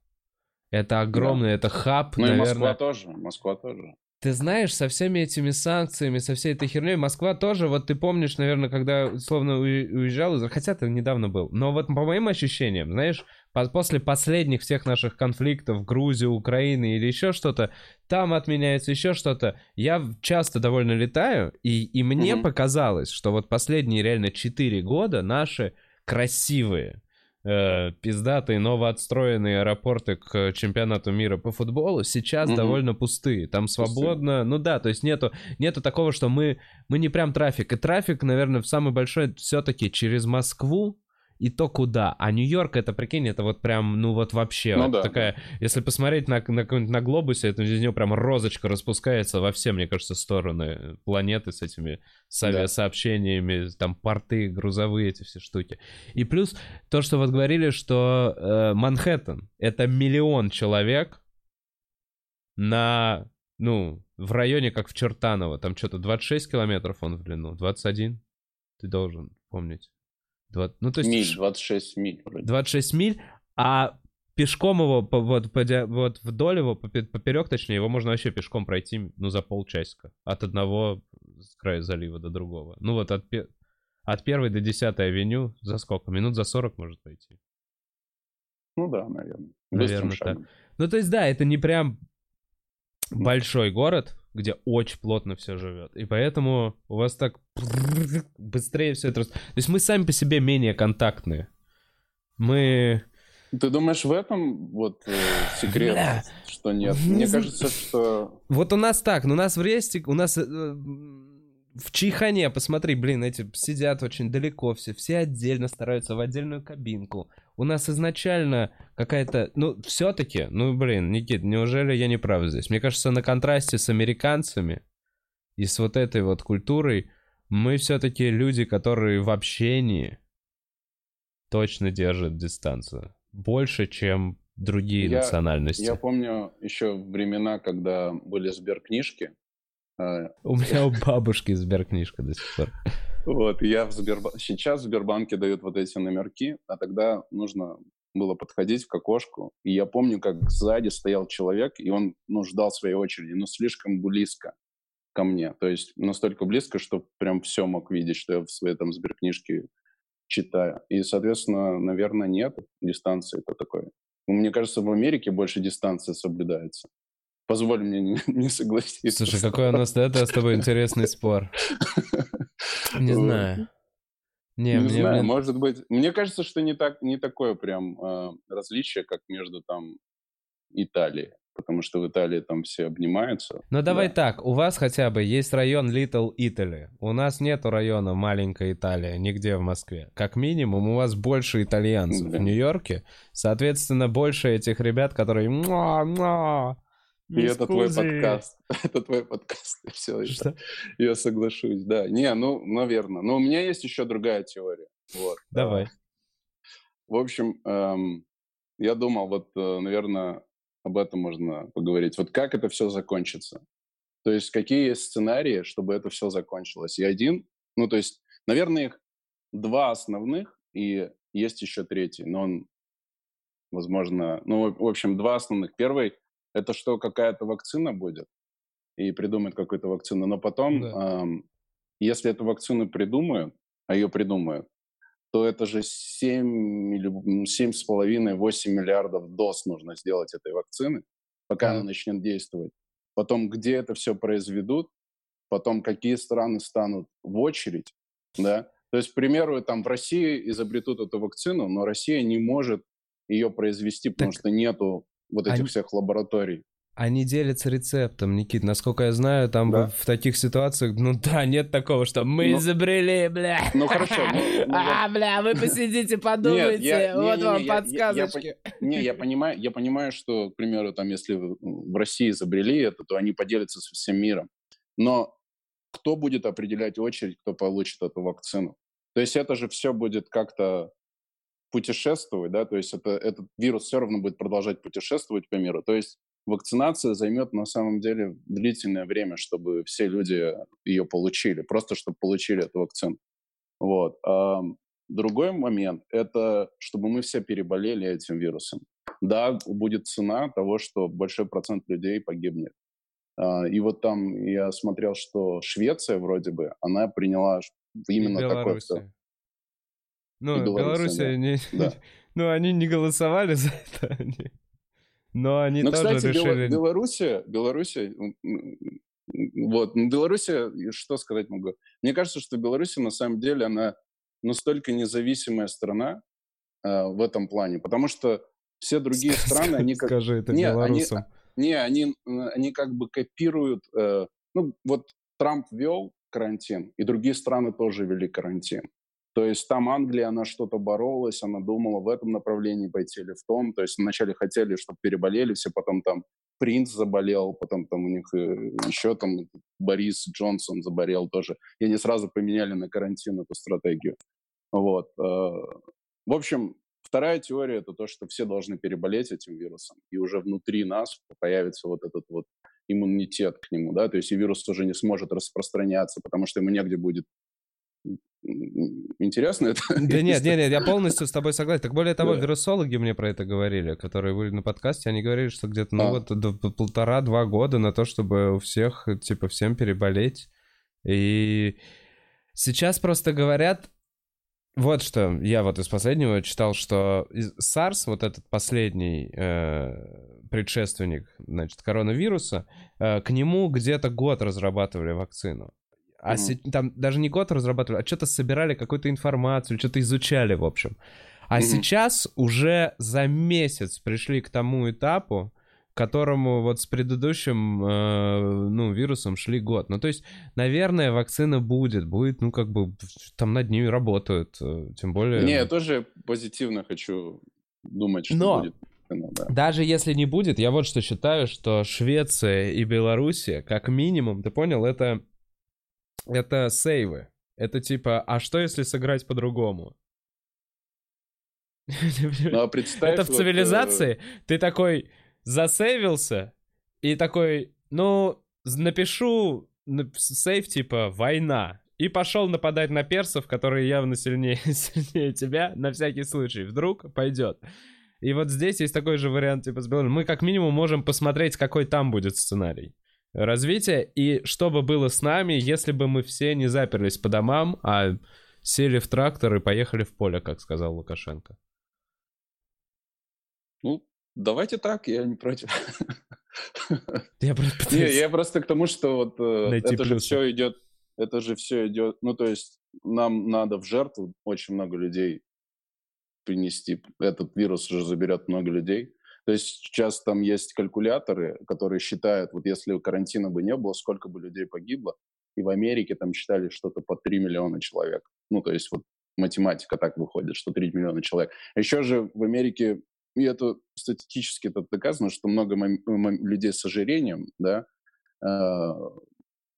Это огромный, это хаб, Ну и наверное. Москва тоже, Москва тоже. Ты знаешь, со всеми этими санкциями, со всей этой херней, Москва тоже, вот ты помнишь, наверное, когда условно уи- уезжал, хотя ты недавно был, но вот по моим ощущениям, знаешь, по- после последних всех наших конфликтов, Грузии, Украины или еще что-то, там отменяется еще что-то, я часто довольно летаю, и, и мне Мгм. показалось, что вот последние реально 4 года наши красивые, э, пиздатые, новоотстроенные аэропорты к чемпионату мира по футболу сейчас Мгм. довольно пустые. Там свободно, ну да, то есть нету, нету такого, что мы, мы не прям трафик. И трафик, наверное, самый большой все-таки через Москву, и то куда. А Нью-Йорк, это, прикинь, это вот прям, ну вот вообще, Ну вот да, такая, если посмотреть на, на, на глобусе, это из него прям розочка распускается во все, мне кажется, стороны планеты с этими с Да. авиасообщениями, там порты, грузовые эти все штуки. И плюс то, что вот говорили, что э, Манхэттен — это миллион человек на, ну, в районе, как в Чертаново, там что-то 26 километров он в длину, 21, ты должен помнить. Два- ну, то есть Миль, ш- 26 миль. вроде. 26 миль, а пешком его, по- вот, по вот вдоль его, попе- поперек, точнее, его можно вообще пешком пройти, ну, за полчасика. От одного с края залива до другого. Ну, вот от, от первой до десятой авеню за сколько? Минут за 40 может пройти. Ну да, наверное. Наверно, Быстрым шагом. Ну, то есть, да, это не прям большой город, где очень плотно все живет. И поэтому у вас так быстрее все это... То есть мы сами по себе менее контактные. Мы... Ты думаешь, в этом вот э, секрет, Бля. что нет? Мне кажется, что... Вот у нас так, у нас в Ресте, у нас... Э, в Чайхане, посмотри, блин, эти сидят очень далеко все, все отдельно стараются в отдельную кабинку. У нас изначально какая-то, ну, все-таки, ну, блин, Никит, неужели я не прав здесь? Мне кажется, на контрасте с американцами и с вот этой вот культурой мы все-таки люди, которые в общении точно держат дистанцию. Больше, чем другие я, национальности. Я помню еще времена, когда были сберкнижки, а, у меня <laughs> у бабушки Сберкнижка до сих пор. Вот, я в Сбербанке... Сейчас в Сбербанке дают вот эти номерки, а тогда нужно было подходить к окошку. И я помню, как сзади стоял человек, и он ну, ждал своей очереди, но слишком близко ко мне. То есть настолько близко, что прям все мог видеть, что я в своей там сберкнижке читаю. И, соответственно, наверное, нет дистанции это такой. Мне кажется, в Америке больше дистанции соблюдается. Позволь мне не, <laughs> не согласиться. Слушай, какой у нас это с тобой интересный спор. <laughs> Не знаю. Не, не мне, знаю, блин... может быть. Мне кажется, что не так, не такое прям э, различие, как между там Италией, потому что в Италии там все обнимаются. Ну давай да. так, у вас хотя бы есть район Little Italy, у нас нету района Маленькая Италия нигде в Москве. Как минимум у вас больше итальянцев да. в Нью-Йорке, соответственно больше этих ребят, которые и это твой подкаст. <laughs> Это твой подкаст. И все, Что? Я, я соглашусь, да. Не, ну, наверное. Но у меня есть еще другая теория. Вот. Давай. В общем, эм, я думал, вот, э, наверное, об этом можно поговорить. Вот как это все закончится? То есть какие есть сценарии, чтобы это все закончилось? И один, ну, то есть, наверное, их два основных, и есть еще третий, но он, возможно, ну, в общем, два основных. Первый — это что какая-то вакцина будет, и придумают какую-то вакцину, но потом, да. эм, если эту вакцину придумают, а ее придумают, то это же 7 или 7,5-8 миллиардов доз нужно сделать этой вакцины, пока mm. она начнет действовать. Потом, где это все произведут, потом какие страны станут в очередь, да. То есть, к примеру, там в России изобретут эту вакцину, но Россия не может ее произвести, потому так... что нету вот этих они, всех лабораторий. Они делятся рецептом, Никит. Насколько я знаю, там да? в таких ситуациях, ну да, нет такого, что мы ну, изобрели, бля. Ну хорошо. Ну, <laughs> ну, а, бля, вы посидите, подумайте, <laughs> нет, я, вот не, не, вам не, подсказочки. Я, я, не, я понимаю, я понимаю, что, к примеру, там, если в России изобрели это, то они поделятся со всем миром. Но кто будет определять очередь, кто получит эту вакцину? То есть это же все будет как-то путешествовать, да, то есть это, этот вирус все равно будет продолжать путешествовать по миру. То есть вакцинация займет на самом деле длительное время, чтобы все люди ее получили, просто чтобы получили эту вакцину. Вот. А другой момент – это чтобы мы все переболели этим вирусом. Да, будет цена того, что большой процент людей погибнет. А, и вот там я смотрел, что Швеция вроде бы, она приняла именно такой... Ну, Беларусь, не, да. <laughs> ну, они не голосовали за это. Но они Но, тоже кстати, решили... Беларусь, Беларусь, вот, ну, Беларусь, что сказать могу? Мне кажется, что Беларусь, на самом деле, она настолько независимая страна э, в этом плане, потому что все другие страны, они <laughs> как... Скажи это не, белорусам. Они, не, они, они как бы копируют... Э, ну, вот Трамп вел карантин, и другие страны тоже вели карантин. То есть там Англия, она что-то боролась, она думала в этом направлении пойти или в том. То есть вначале хотели, чтобы переболели все, потом там принц заболел, потом там у них э, еще там Борис Джонсон заболел тоже. И они сразу поменяли на карантин эту стратегию. Вот. Э, в общем, вторая теория – это то, что все должны переболеть этим вирусом, и уже внутри нас появится вот этот вот иммунитет к нему, да, то есть и вирус уже не сможет распространяться, потому что ему негде будет интересно это. Да <laughs> нет, нет, нет, я полностью с тобой согласен. Так более того, да. вирусологи мне про это говорили, которые были на подкасте, они говорили, что где-то, ну а. вот, полтора-два года на то, чтобы у всех, типа, всем переболеть. И сейчас просто говорят, вот что я вот из последнего читал, что SARS, вот этот последний, э, предшественник, значит, коронавируса, э, к нему где-то год разрабатывали вакцину. А се- там даже не год разрабатывали, а что-то собирали какую-то информацию, что-то изучали, в общем. А Мгм. сейчас уже за месяц пришли к тому этапу, к которому вот с предыдущим, э, ну, вирусом шли год. Ну, то есть, наверное, вакцина будет, будет, ну, как бы, там над ней работают, э, тем более... Не, я тоже позитивно хочу думать, что Но- будет. Ну, да. Даже если не будет, я вот что считаю, что Швеция и Белоруссия, как минимум, ты понял, это, это сейвы. Это типа, а что если сыграть по-другому? Ну, а представь, Это в вот, э, цивилизации. Ты такой засейвился и такой, ну, напишу нап- сейв типа «война». И пошел нападать на персов, которые явно сильнее, <laughs> сильнее тебя, на всякий случай. Вдруг пойдет. И вот здесь есть такой же вариант, типа, с Беларусью. Мы как минимум можем посмотреть, какой там будет сценарий развития, и что бы было с нами, если бы мы все не заперлись по домам, а сели в трактор и поехали в поле, как сказал Лукашенко. Ну, давайте так, я не против. Я просто Не, я просто к тому, что вот это же плюсы. все идет, это же все идет, ну то есть нам надо в жертву очень много людей принести. Этот вирус уже заберет много людей. То есть сейчас там есть калькуляторы, которые считают, вот если карантина бы не было, сколько бы людей погибло. И в Америке там считали что-то по 3 миллиона человек. Ну, то есть вот математика так выходит, что 3 миллиона человек. А еще же в Америке, и это статистически это доказано, что много людей с ожирением, да, э,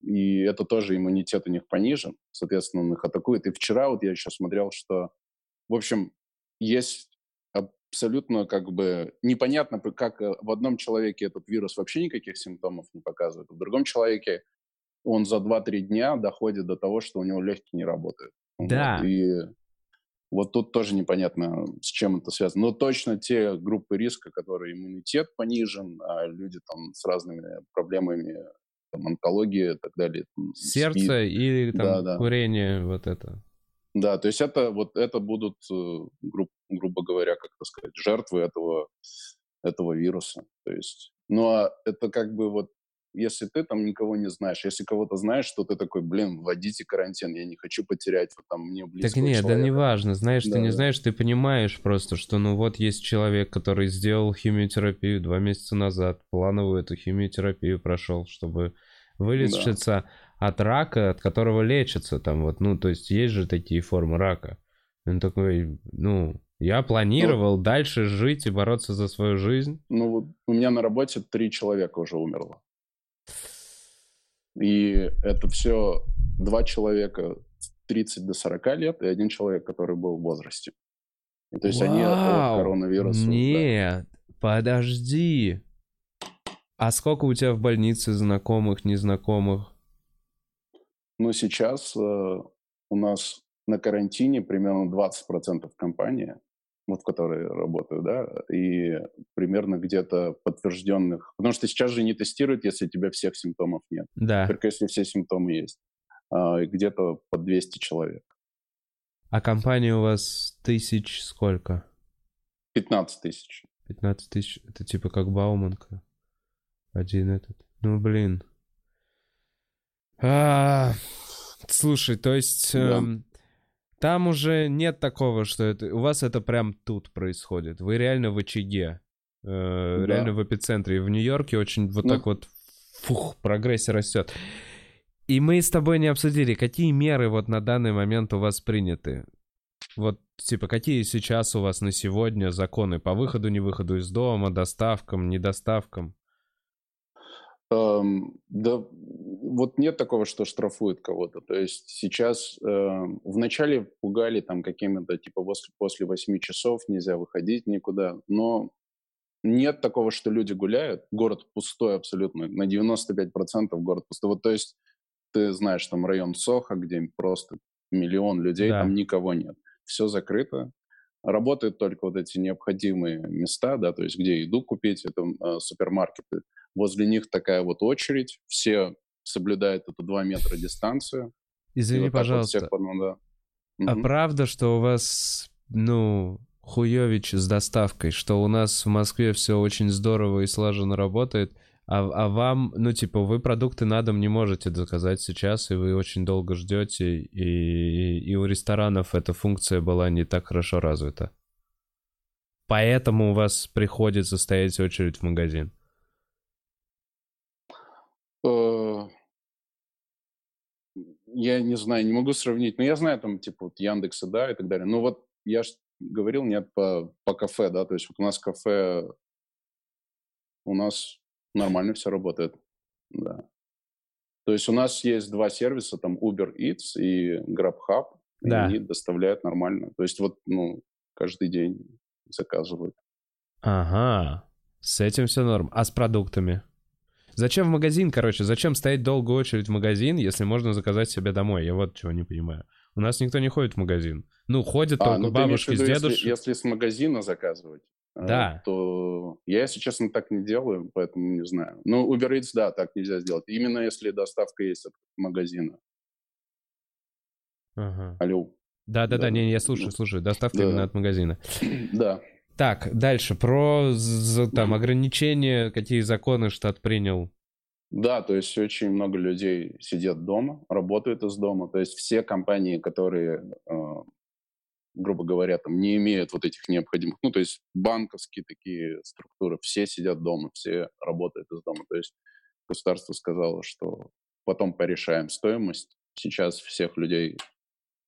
и это тоже иммунитет у них понижен, соответственно, он их атакует. И вчера вот я еще смотрел, что, в общем, есть абсолютно как бы непонятно, как э, в одном человеке этот вирус вообще никаких симптомов не показывает, а в другом человеке он за 2-3 дня доходит до того, что у него легкие не работают. Вот. Да. И вот тут тоже непонятно, с чем это связано. Но точно те группы риска, которые иммунитет понижен, а люди там с разными проблемами, там, онкологии и так далее. там, Сердце СПИД. или там Да, да. курение, вот это. Да, то есть это вот это будут, э, гру- грубо говоря, как это сказать, жертвы этого этого вируса. То есть, ну а это как бы вот если ты там никого не знаешь, если кого-то знаешь, то ты такой, блин, вводите карантин, я не хочу потерять вот там мне близкого Так нет, да человека. не важно, знаешь, ты Да, не да. знаешь, ты понимаешь просто, что ну вот есть человек, который сделал химиотерапию два месяца назад, плановую эту химиотерапию прошел, чтобы вылечиться от рака, от которого лечится там вот, ну то есть есть же такие формы рака. Он такой, ну, я планировал дальше жить и бороться за свою жизнь. Ну вот у меня на работе три человека уже умерло. И это все два человека 30 до 40 лет и один человек, который был в возрасте. И то есть они от Вау! коронавируса. да. Нет, подожди. А сколько у тебя в больнице знакомых, незнакомых? Ну, сейчас э, у нас на карантине примерно 20% компании, вот в которой работаю, да, и примерно где-то подтвержденных, потому что сейчас же не тестируют, если у тебя всех симптомов нет, Да. только если все симптомы есть, А, где-то по 200 человек, А компания у вас тысяч сколько? 15 тысяч. 15 тысяч? Это типа как Бауманка. Один этот. Ну, блин. А, слушай, то есть... Да. эм, там уже нет такого, что это... У вас это прям тут происходит. Вы реально в очаге. э, Реально в эпицентре. И в Нью-Йорке очень вот Ну- так вот... Фух, прогрессия растет. И мы с тобой не обсудили, какие меры вот на данный момент у вас приняты. Вот, типа, какие сейчас у вас на сегодня законы по выходу, не выходу из дома, доставкам, недоставкам? Эм, да, вот нет такого, что штрафуют кого-то. То есть сейчас эм, вначале пугали там какими-то, типа, после, после 8 часов нельзя выходить никуда, но нет такого, что люди гуляют. Город пустой абсолютно, на 95% город пустой. Вот, то есть ты знаешь, там район Сохо, где просто миллион людей, Да. там никого нет. Все закрыто. Работают только вот эти необходимые места, да, то есть где еду купить, это э, супермаркеты. Возле них такая вот очередь, все соблюдают эту 2 метра дистанцию. Извини, вот вот пожалуйста, всех по- ну, да. а Мгм. правда, что у вас, ну, хуёвич с доставкой, что у нас в Москве все очень здорово и слаженно работает, а, а вам, ну, типа, вы продукты на дом не можете заказать сейчас, и вы очень долго ждете, и, и у ресторанов эта функция была не так хорошо развита. Поэтому у вас приходится стоять очередь в магазин. Э, я не знаю, не могу сравнить. Но я знаю там, типа, вот Яндекса, да, и так далее. Но вот я же говорил, нет, по, по кафе, да, то есть вот у нас кафе, у нас нормально все работает, да. То есть у нас есть два сервиса, там Uber Eats и GrabHub, да. и они доставляют нормально. То есть вот, ну, каждый день заказывают. Ага, с этим все норм. А с продуктами? Зачем в магазин, короче, зачем стоять долгую очередь в магазин, если можно заказать себе домой? Я вот чего не понимаю. У нас никто не ходит в магазин. Ну, ходят а, только ну, бабушки с дедушкой. Если, если с магазина заказывать, да. то я, если честно, так не делаю, поэтому не знаю. Ну, Uber Eats, да, так нельзя сделать. Именно если доставка есть от магазина. Ага. Алло. Да-да-да, не, я слушаю, слушаю. Доставка да. именно от магазина. <clears throat> Да. Так, дальше. Про там ограничения, какие законы штат принял. Да, то есть очень много людей сидят дома, работают из дома. То есть все компании, которые, э, грубо говоря, там не имеют вот этих необходимых, ну, то есть банковские такие структуры, все сидят дома, все работают из дома. То есть государство сказало, что потом порешаем стоимость. Сейчас всех людей,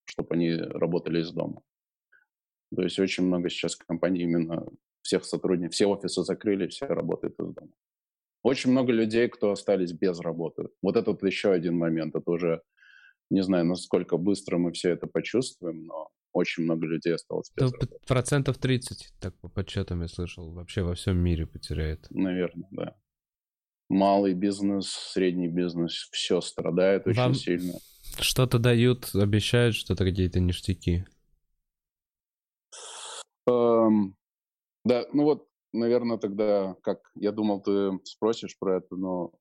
чтобы они работали из дома. То есть очень много сейчас компаний именно всех сотрудников, все офисы закрыли, все работают из дома. Очень много людей, кто остались без работы. Вот это вот еще один момент. Это уже, не знаю, насколько быстро мы все это почувствуем, но очень много людей осталось без работы. Процентов 30, так по подсчетам я слышал, вообще во всем мире потеряет. Наверное, да. Малый бизнес, средний бизнес, все страдает Вам очень сильно. Что-то дают, обещают что-то, какие-то ништяки. Эм, да, ну вот, наверное, тогда, как я думал, ты спросишь про это, но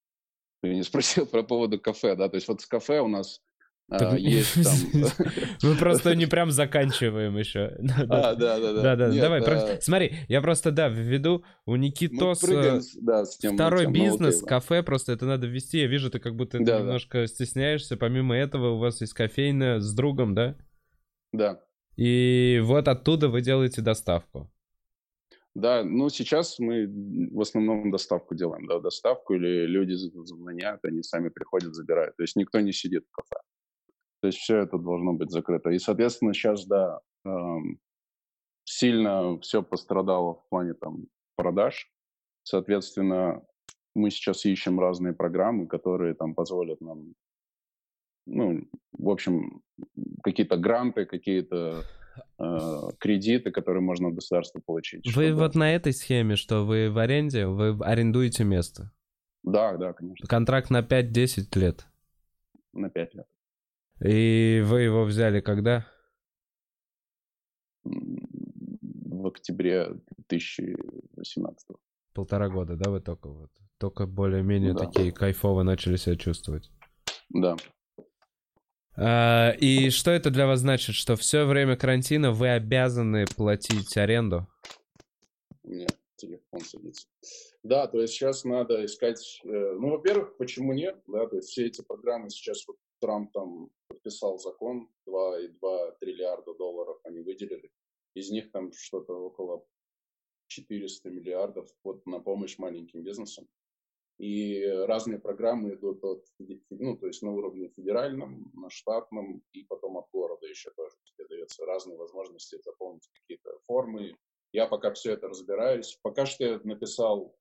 ты не <laughs> спросил про поводу кафе, да, то есть вот с кафе у нас а, есть <laughs> там... Мы просто не прям заканчиваем еще. А, <laughs> да, да, да. Да, да, давай. А смотри, я просто, да, введу у Никитос э, второй бизнес, кафе, просто это надо ввести. Я вижу, ты как будто немножко стесняешься. Помимо этого у вас есть кофейня с другом, да? Да. И вот оттуда вы делаете доставку. Да, ну сейчас мы в основном доставку делаем, да, доставку или люди звонят, они сами приходят, забирают. То есть никто не сидит в кафе. То есть все это должно быть закрыто. И, соответственно, сейчас, да, эм, сильно все пострадало в плане там продаж. Соответственно, мы сейчас ищем разные программы, которые там позволят нам ну, в общем, какие-то гранты, какие-то э, кредиты, которые можно от государства получить. Вы чтобы... вот на этой схеме, что вы в аренде, вы арендуете место? Да, да, конечно. Контракт на 5-10 лет? На 5 лет. И вы его взяли когда? В октябре 2018. Полтора года, да, вы только вот? Только более-менее да. такие кайфово начали себя чувствовать? Да. А, и что это для вас значит? Что все время карантина вы обязаны платить аренду? Нет, телефон садится. Да, то есть сейчас надо искать... Э, ну, во-первых, почему нет? Да, то есть все эти программы сейчас вот Трамп там подписал закон, 2,2 триллиарда долларов они выделили. Из них там что-то около 400 миллиардов вот на помощь маленьким бизнесам. И разные программы идут от, ну, то есть на уровне федеральном, на штатном, и потом от города еще тоже тебе дается разные возможности заполнить какие-то формы. Я пока все это разбираюсь. Пока что я написал,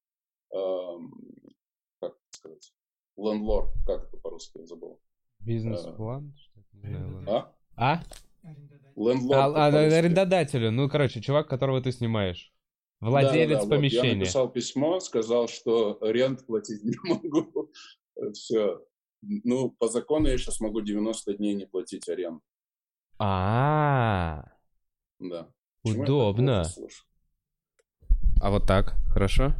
эм, как сказать, лендлорд, как это по-русски забыл. Бизнес-план? Э, а? А? Лендлорд. А, а, арендодателю. Ну, короче, чувак, которого ты снимаешь. Владелец да, да, помещения. Вот. Я написал письмо, сказал, что рент платить не <laughs> могу. Все. Ну, по закону я сейчас могу 90 дней не платить аренду. А, Да. Удобно. А вот так, хорошо?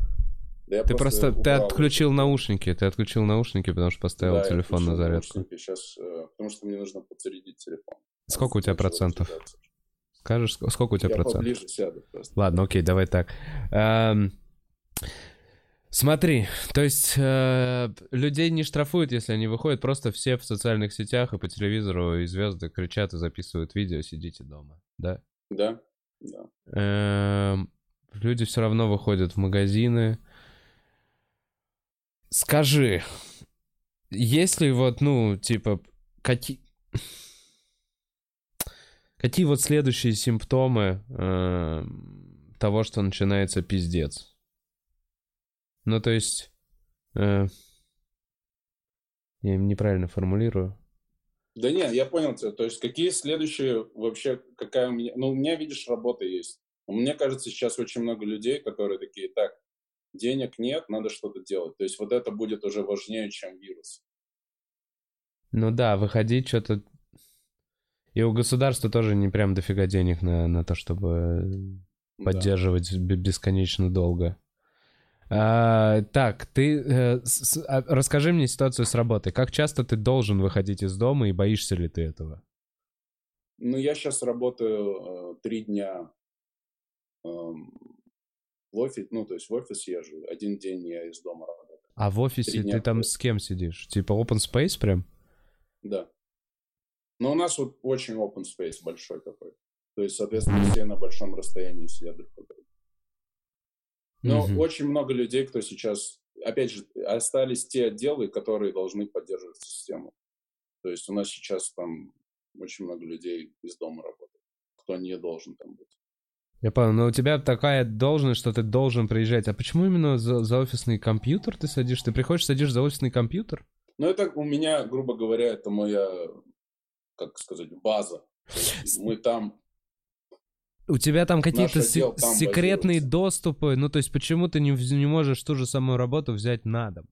Да ты просто, ты отключил наушники, ты отключил наушники, потому что поставил да, телефон на зарядку. Сейчас, э, потому что мне нужно подзарядить телефон. Сколько у тебя процентов? Скажешь, сколько у тебя Я процентов? поближе сяду просто. Ладно, окей, давай так. Эм, смотри, то есть э, людей не штрафуют, если они выходят, просто все в социальных сетях и по телевизору, и звезды кричат и записывают видео, сидите дома, да? Да, да. Эм, люди все равно выходят в магазины. Скажи, если вот, ну, типа, какие... Какие вот следующие симптомы э, того, что начинается пиздец? Ну, то есть... Э, я неправильно формулирую. Да нет, я понял тебя. То есть какие следующие вообще, какая у меня... Ну, у меня, видишь, работа есть. Мне кажется, сейчас очень много людей, которые такие, так, денег нет, надо что-то делать. То есть вот это будет уже важнее, чем вирус. Ну да, выходить что-то... И у государства тоже не прям дофига денег на, на то, чтобы поддерживать да. бесконечно долго. А, так, ты э, с, а, расскажи мне ситуацию с работой. Как часто ты должен выходить из дома и боишься ли ты этого? Ну, я сейчас работаю э, три дня э, в офисе, ну, то есть в офис езжу, один день я из дома работаю. А в офисе ты там с кем сидишь? Типа open space прям? Да. Но у нас вот очень open space большой такой. То есть, соответственно, все на большом расстоянии сидят друг от друга. Но mm-hmm. очень много людей, кто сейчас, опять же, остались те отделы, которые должны поддерживать систему. То есть у нас сейчас там очень много людей из дома работает, кто не должен там быть. Я понял, но у тебя такая должность, что ты должен приезжать. А почему именно за, за офисный компьютер ты садишь? Ты приходишь, садишь за офисный компьютер? Ну, это у меня, грубо говоря, это моя, как сказать, база. Мы там у тебя там какие-то се- там секретные базируется. доступы, ну то есть почему ты не, не можешь ту же самую работу взять на дом?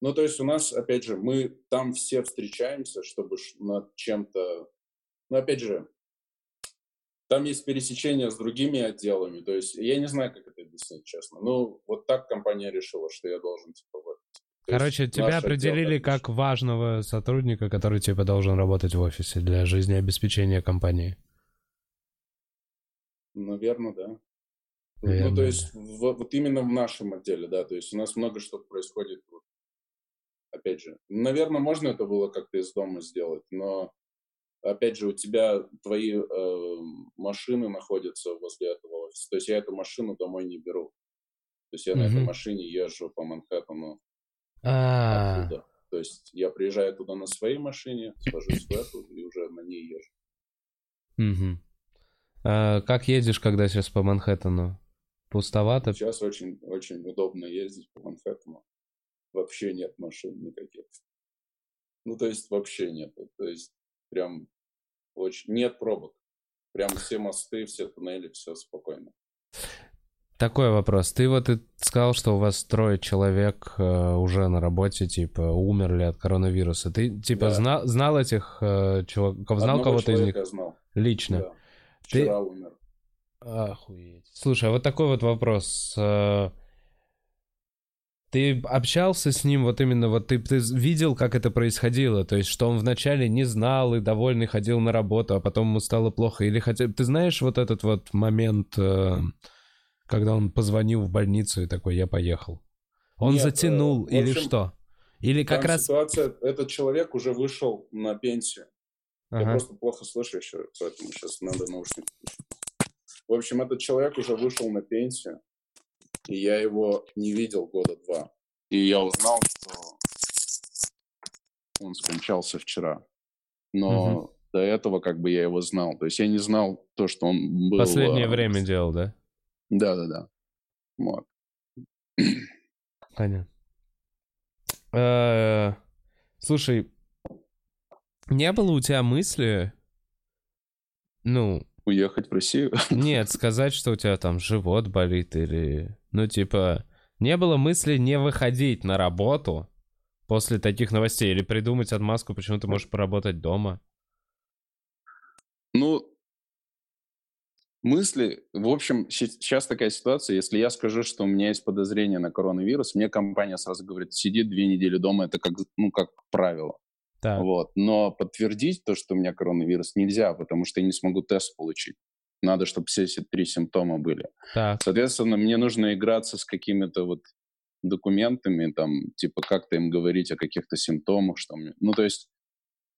Ну то есть у нас, опять же, мы там все встречаемся, чтобы над чем-то, ну опять же, там есть пересечение с другими отделами, то есть я не знаю, как это объяснить, честно. Ну вот так компания решила, что я должен типа вот. Короче, тебя определили отдел, как важного сотрудника, который типа должен работать в офисе для жизнеобеспечения компании. Наверное, да. Наверное. Ну, то есть, в, вот именно в нашем отделе, да, то есть у нас много что происходит, вот, опять же, наверное, можно это было как-то из дома сделать, но, опять же, у тебя твои э, машины находятся возле этого офиса, то есть я эту машину домой не беру, то есть я mm-hmm. на этой машине езжу по Манхэттену а. оттуда, то есть я приезжаю туда на своей машине, сажусь в эту и уже на ней езжу. А, как едешь, когда сейчас по Манхэттену? Пустовато? Сейчас очень, очень удобно ездить по Манхэттену. Вообще нет машин никаких. Ну, то есть вообще нет. То есть прям очень... Нет пробок. Прям все мосты, все туннели, все спокойно. Такой вопрос. Ты вот сказал, что у вас трое человек э, уже на работе, типа, умерли от коронавируса. Ты, типа, да. знал, знал этих э, чуваков? Знал Одного кого-то из них? Знал. Лично? Да. Вчера ты... умер. Охуеть. Слушай, а вот такой вот вопрос. Э, ты общался с ним, вот именно, вот ты, ты видел, как это происходило? То есть, что он вначале не знал и довольный ходил на работу, а потом ему стало плохо? Или хотя ты знаешь вот этот вот момент, э, когда он позвонил в больницу и такой, я поехал? Он Нет, затянул э, или что? Или как раз... Ситуация, этот человек уже вышел на пенсию. Ага. Я просто плохо слышу еще, поэтому сейчас надо наушники В общем, этот человек уже вышел на пенсию, и я его не видел года два. И я узнал, что он скончался вчера. Но угу. до этого как бы я его знал. То есть я не знал то, что он был... Последнее а... время делал, да? Да-да-да. Вот. Понятно. Э, слушай, не было у тебя мысли, ну... Уехать в Россию? <laughs> Нет, сказать, что у тебя там живот болит или... Ну, типа, не было мысли не выходить на работу после таких новостей или придумать отмазку, почему ты можешь поработать дома? Ну, мысли, в общем, сейчас такая ситуация, если я скажу, что у меня есть подозрение на коронавирус, мне компания сразу говорит, сиди две недели дома, это как, ну, как правило. Так. Вот. Но подтвердить то, что у меня коронавирус, нельзя, потому что я не смогу тест получить. Надо, чтобы все эти три симптома были. Так. Соответственно, мне нужно играться с какими-то вот документами, там, типа, как-то им говорить о каких-то симптомах, что мне... Ну, то есть,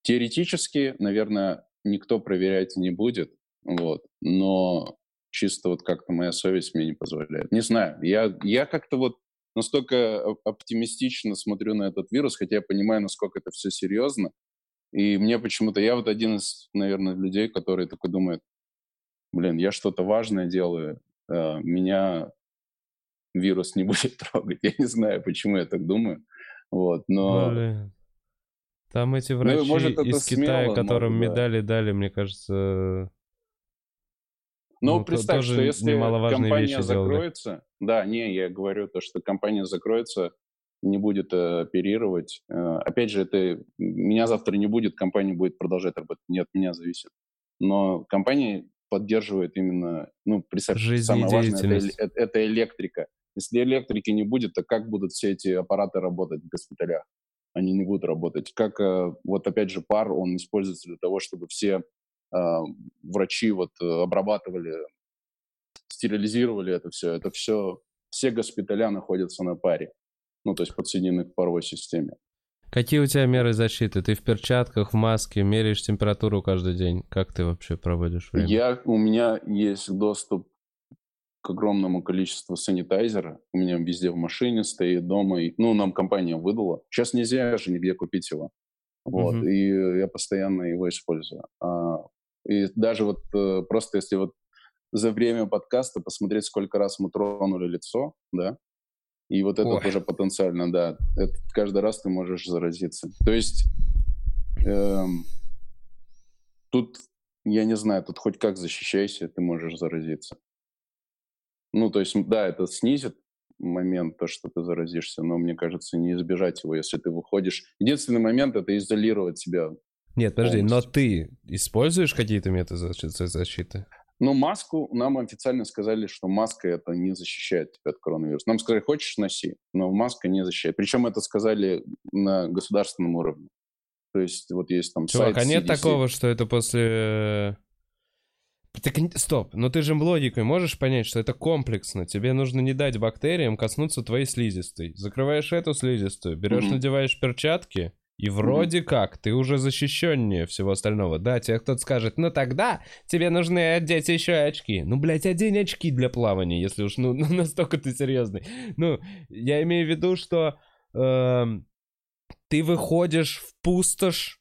теоретически, наверное, никто проверять не будет, вот, но чисто вот как-то моя совесть мне не позволяет. Не знаю, я, я как-то вот настолько оптимистично смотрю на этот вирус, хотя я понимаю, насколько это все серьезно, и мне почему-то, я вот один из, наверное, людей, который такой думает, блин, я что-то важное делаю, э, меня вирус не <laughs> будет трогать. Я не знаю, почему я так думаю. Вот, но... Блин. Там эти ну, врачи ну, может, из Китая, смело, которым может, медали да. дали, мне кажется... Ну, ну представь, что если компания закроется... Делали. Да, не, я говорю то, что компания закроется, не будет э, оперировать. Э, опять же, это меня завтра не будет, компания будет продолжать работать. Не от меня зависит. Но компания поддерживает именно, ну, представь, самое важное, это, это, это электрика. Если электрики не будет, то как будут все эти аппараты работать в госпиталях? Они не будут работать. Как, э, вот опять же, пар, он используется для того, чтобы все э, врачи вот э, обрабатывали, стерилизировали это все. Это все, все госпиталя находятся на паре. Ну, то есть подсоединены к паровой системе. Какие у тебя меры защиты? Ты в перчатках, в маске, меряешь температуру каждый день. Как ты вообще проводишь время? Я, у меня есть доступ к огромному количеству санитайзера. У меня везде в машине стоит, дома. И, ну, нам компания выдала. Сейчас нельзя же нигде купить его. Вот. Uh-huh. И я постоянно его использую. А, и даже вот э, просто если вот за время подкаста посмотреть, сколько раз мы тронули лицо, да, и вот это Ой. уже потенциально, да, это каждый раз ты можешь заразиться. То есть эм, тут, я не знаю, тут хоть как защищайся, ты можешь заразиться. Ну, то есть, да, это снизит момент, то, что ты заразишься, но мне кажется, не избежать его, если ты выходишь. Единственный момент — это изолировать себя. Нет, подожди, полностью. но ты используешь какие-то методы защиты? Ну, маску нам официально сказали, что маска это не защищает тебя от коронавируса. Нам сказали, хочешь, носи, но маска не защищает. Причем это сказали на государственном уровне. То есть вот есть там Чувак, сайт а нет CDC. такого, что это после так, стоп, но ты же логикой можешь понять, что это комплексно. Тебе нужно не дать бактериям коснуться твоей слизистой. Закрываешь эту слизистую, берешь, mm-hmm. надеваешь перчатки, и вроде mm-hmm. как ты уже защищеннее всего остального. Да, тебе кто-то скажет, ну тогда тебе нужны одеть еще очки. Ну, блядь, одень очки для плавания, если уж ну, <laughs> ну настолько ты серьезный. Ну, я имею в виду, что э, ты выходишь в пустошь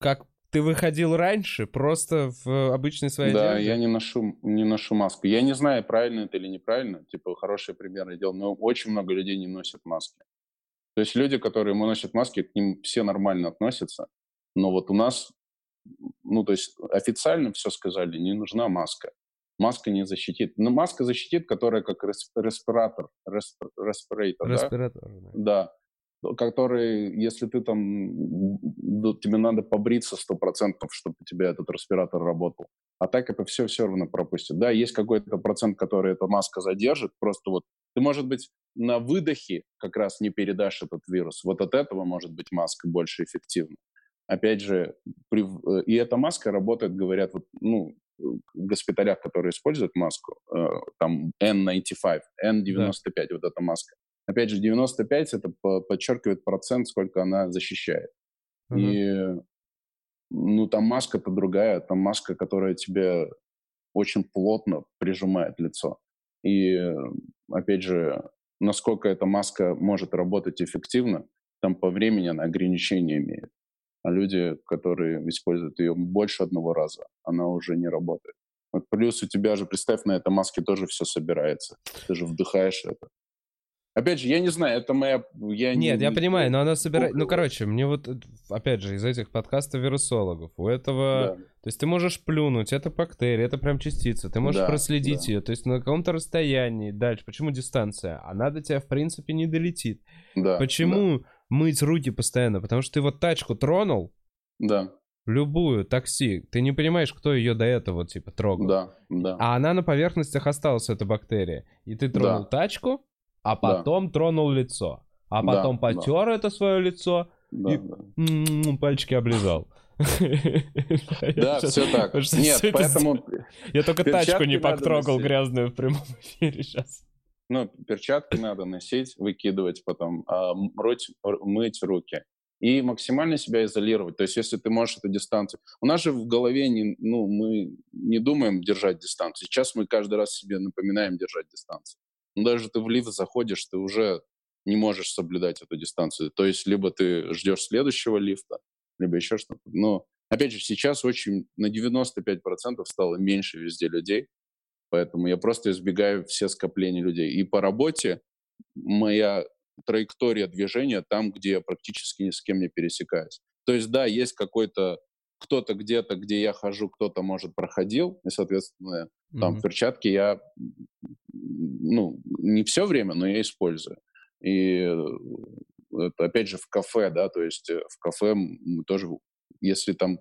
как ты выходил раньше, просто в обычной своей да, одежде? Да, я не ношу, не ношу маску. Я не знаю, правильно это или неправильно. Типа, хороший пример я делал, но очень много людей не носят маски. То есть люди, которые носят маски, к ним все нормально относятся. Но вот у нас, ну, то есть официально все сказали, не нужна маска. Маска не защитит. Но маска защитит, которая как респиратор. Респиратор, респиратор да? да который, если ты там, тебе надо побриться сто процентов, чтобы у тебя этот респиратор работал. А так это все все равно пропустит. Да, есть какой-то процент, который эта маска задержит, просто вот ты, может быть, на выдохе как раз не передашь этот вирус. Вот от этого, может быть, маска больше эффективна. Опять же, при, э, и эта маска работает, говорят, вот, ну, в госпиталях, которые используют маску, э, там N95, N95, да. вот эта маска, Опять же, 95 это подчеркивает процент, сколько она защищает. Mm-hmm. И ну, там маска-то другая, там маска, которая тебе очень плотно прижимает лицо. И, опять же, насколько эта маска может работать эффективно, там по времени она ограничения имеет. А люди, которые используют ее больше одного раза, она уже не работает. Вот плюс у тебя же, представь, на этой маске тоже все собирается. Ты же вдыхаешь это. Опять же, я не знаю, это моя... Я Нет, не, я понимаю, но она собирает... Ну, короче, мне вот, опять же, из этих подкастов вирусологов, у этого... Да. То есть ты можешь плюнуть, это бактерия, это прям частица, ты можешь да, проследить да. ее, то есть на каком-то расстоянии. Дальше, почему дистанция? Она до тебя, в принципе, не долетит. Да, почему да. мыть руки постоянно? Потому что ты вот тачку тронул, да. любую, такси, ты не понимаешь, кто ее до этого, типа, трогал. Да, да. А она на поверхностях осталась, эта бактерия. И ты тронул да. тачку, а потом да. тронул лицо, а потом да, потер да. это свое лицо, да, и, да. пальчики облизал. Да, все так. Нет, поэтому... Я только тачку не потрогал грязную в прямом <laughs> эфире сейчас. Ну, перчатки надо носить, выкидывать потом, а, мыть руки и максимально себя изолировать. То есть, если ты можешь эту дистанцию... У нас же в голове не, ну, мы не думаем держать дистанцию. Сейчас мы каждый раз себе напоминаем держать дистанцию. Но даже ты в лифт заходишь, ты уже не можешь соблюдать эту дистанцию. То есть, либо ты ждешь следующего лифта, либо еще что-то. Но, опять же, сейчас очень на 95% стало меньше везде людей, поэтому я просто избегаю все скопления людей. И по работе моя траектория движения там, где я практически ни с кем не пересекаюсь. То есть, да, есть какой-то кто-то где-то, где я хожу, кто-то, может, проходил, и, соответственно, mm-hmm. там перчатки я, ну, не все время, но я использую. И это, опять же, в кафе, да, то есть э, в кафе мы тоже, если там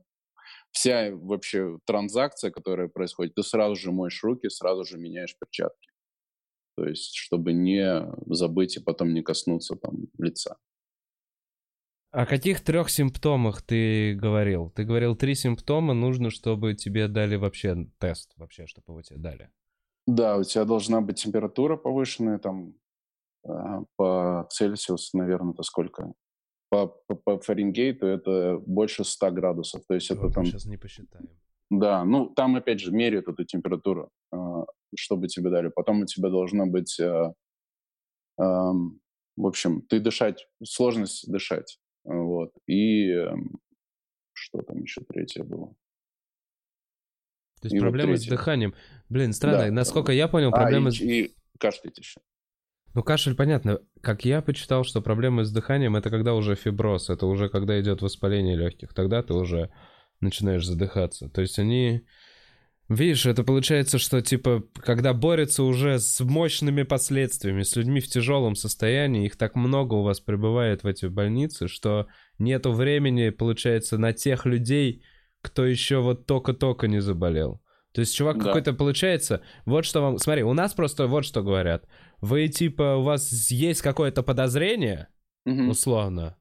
вся вообще транзакция, которая происходит, ты сразу же моешь руки, сразу же меняешь перчатки. То есть, чтобы не забыть и потом не коснуться там лица. О каких трех симптомах ты говорил? Ты говорил, три симптома нужно, чтобы тебе дали вообще тест, вообще, чтобы его тебе дали. Да, у тебя должна быть температура повышенная, там, а, по Цельсиусу, наверное, это сколько? По, по, по Фаренгейту это больше 100 градусов. То есть это там... Сейчас не посчитаем. Да, ну там опять же меряют эту температуру, а, чтобы тебе дали. Потом у тебя должно быть, а, в общем, ты дышать, сложность дышать. Вот. И эм, что там еще третье было? То есть и проблемы вот с дыханием. Блин, странно. Да, Насколько я понял, проблемы... А, и, и кашлять еще. Ну, кашель, понятно. Как я почитал, что проблемы с дыханием это когда уже фиброз, это уже когда идет воспаление легких. Тогда ты уже начинаешь задыхаться. То есть они... Видишь, это получается, что типа, когда борются уже с мощными последствиями, с людьми в тяжелом состоянии, их так много у вас прибывает в эти больницы, что нету времени, получается, на тех людей, кто еще вот только-только не заболел. То есть чувак да. какой-то получается, вот что вам... Смотри, у нас просто вот что говорят. Вы типа, у вас есть какое-то подозрение, угу. условно,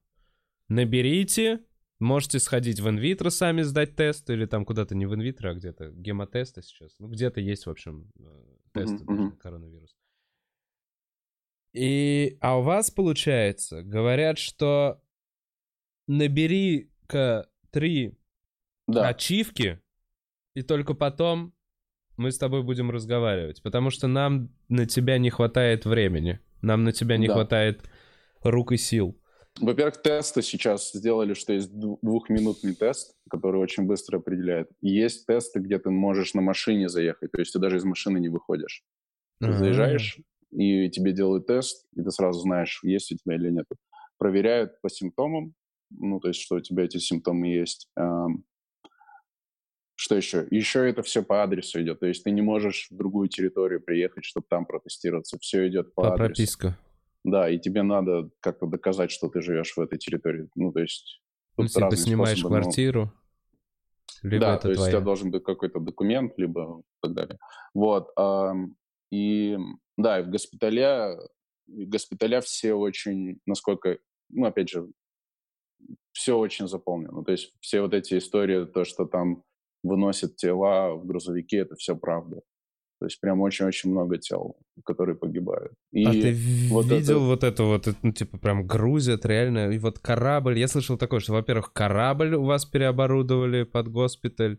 наберите, можете сходить в инвитро сами сдать тест, или там куда-то не в инвитро, а где-то гемотесты сейчас. Ну, где-то есть, в общем, э, тесты uh-huh, на коронавирус. И, а у вас, получается, говорят, что набери-ка три да. ачивки, и только потом мы с тобой будем разговаривать, потому что нам на тебя не хватает времени, нам на тебя не да. хватает рук и сил. Во-первых, тесты сейчас сделали, что есть двухминутный тест, который очень быстро определяет. есть тесты, где ты можешь на машине заехать, то есть ты даже из машины не выходишь. Ты uh-huh. заезжаешь, и тебе делают тест, и ты сразу знаешь, есть у тебя или нет. Проверяют по симптомам, ну, то есть, что у тебя эти симптомы есть. Что еще? Еще это все по адресу идет. То есть ты не можешь в другую территорию приехать, чтобы там протестироваться. Все идет по, по адресу. прописка. Да, и тебе надо как-то доказать, что ты живешь в этой территории. Ну, то есть... Ну, ты снимаешь способы, квартиру, но... либо да, это то есть твоя. у тебя должен быть какой-то документ, либо так далее. Вот. И да, и в госпитале, в госпиталя все очень, насколько, ну, опять же, все очень заполнено. То есть все вот эти истории, то, что там выносят тела в грузовики, это все правда. То есть прям очень-очень много тел, которые погибают. И а ты вот видел это... вот это вот, ну, типа прям грузят реально, и вот корабль, я слышал такое, что, во-первых, корабль у вас переоборудовали под госпиталь,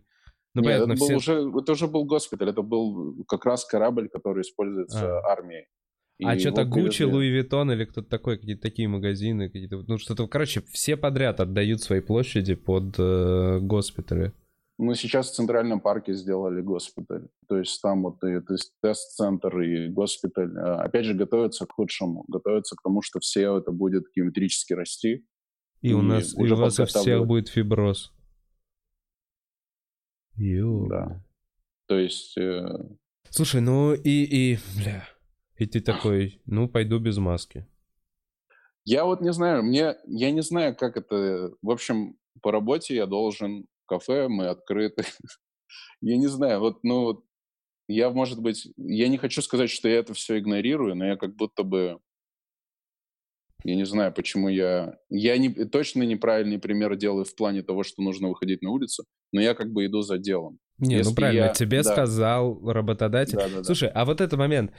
ну, Нет, понятно, это, все... был уже, это уже был госпиталь, это был как раз корабль, который используется а. армией. а что-то Гуччи, Луи Виттон или кто-то такой, какие-то такие магазины, какие-то, ну что-то, короче, все подряд отдают свои площади под э, госпитали. Мы сейчас в Центральном парке сделали госпиталь. То есть там вот и, тест-центр и госпиталь. А, опять же, готовятся к худшему. Готовятся к тому, что все это будет геометрически расти. И, и у нас и у вас у всех будет фиброз. Ё. Да. То есть... Э... Слушай, ну и, и, бля, и ты такой, ну, пойду без маски. Я вот не знаю, мне, я не знаю, как это... В общем, по работе я должен кафе, мы открыты. <laughs> я не знаю, вот, ну, я, может быть, я не хочу сказать, что я это все игнорирую, но я как будто бы Я не знаю, почему я... Я не, точно неправильный пример делаю в плане того, что нужно выходить на улицу, но я как бы иду за делом. Не, ну Если правильно, я- тебе да. сказал работодатель. Да, да, да. Слушай, а вот этот момент.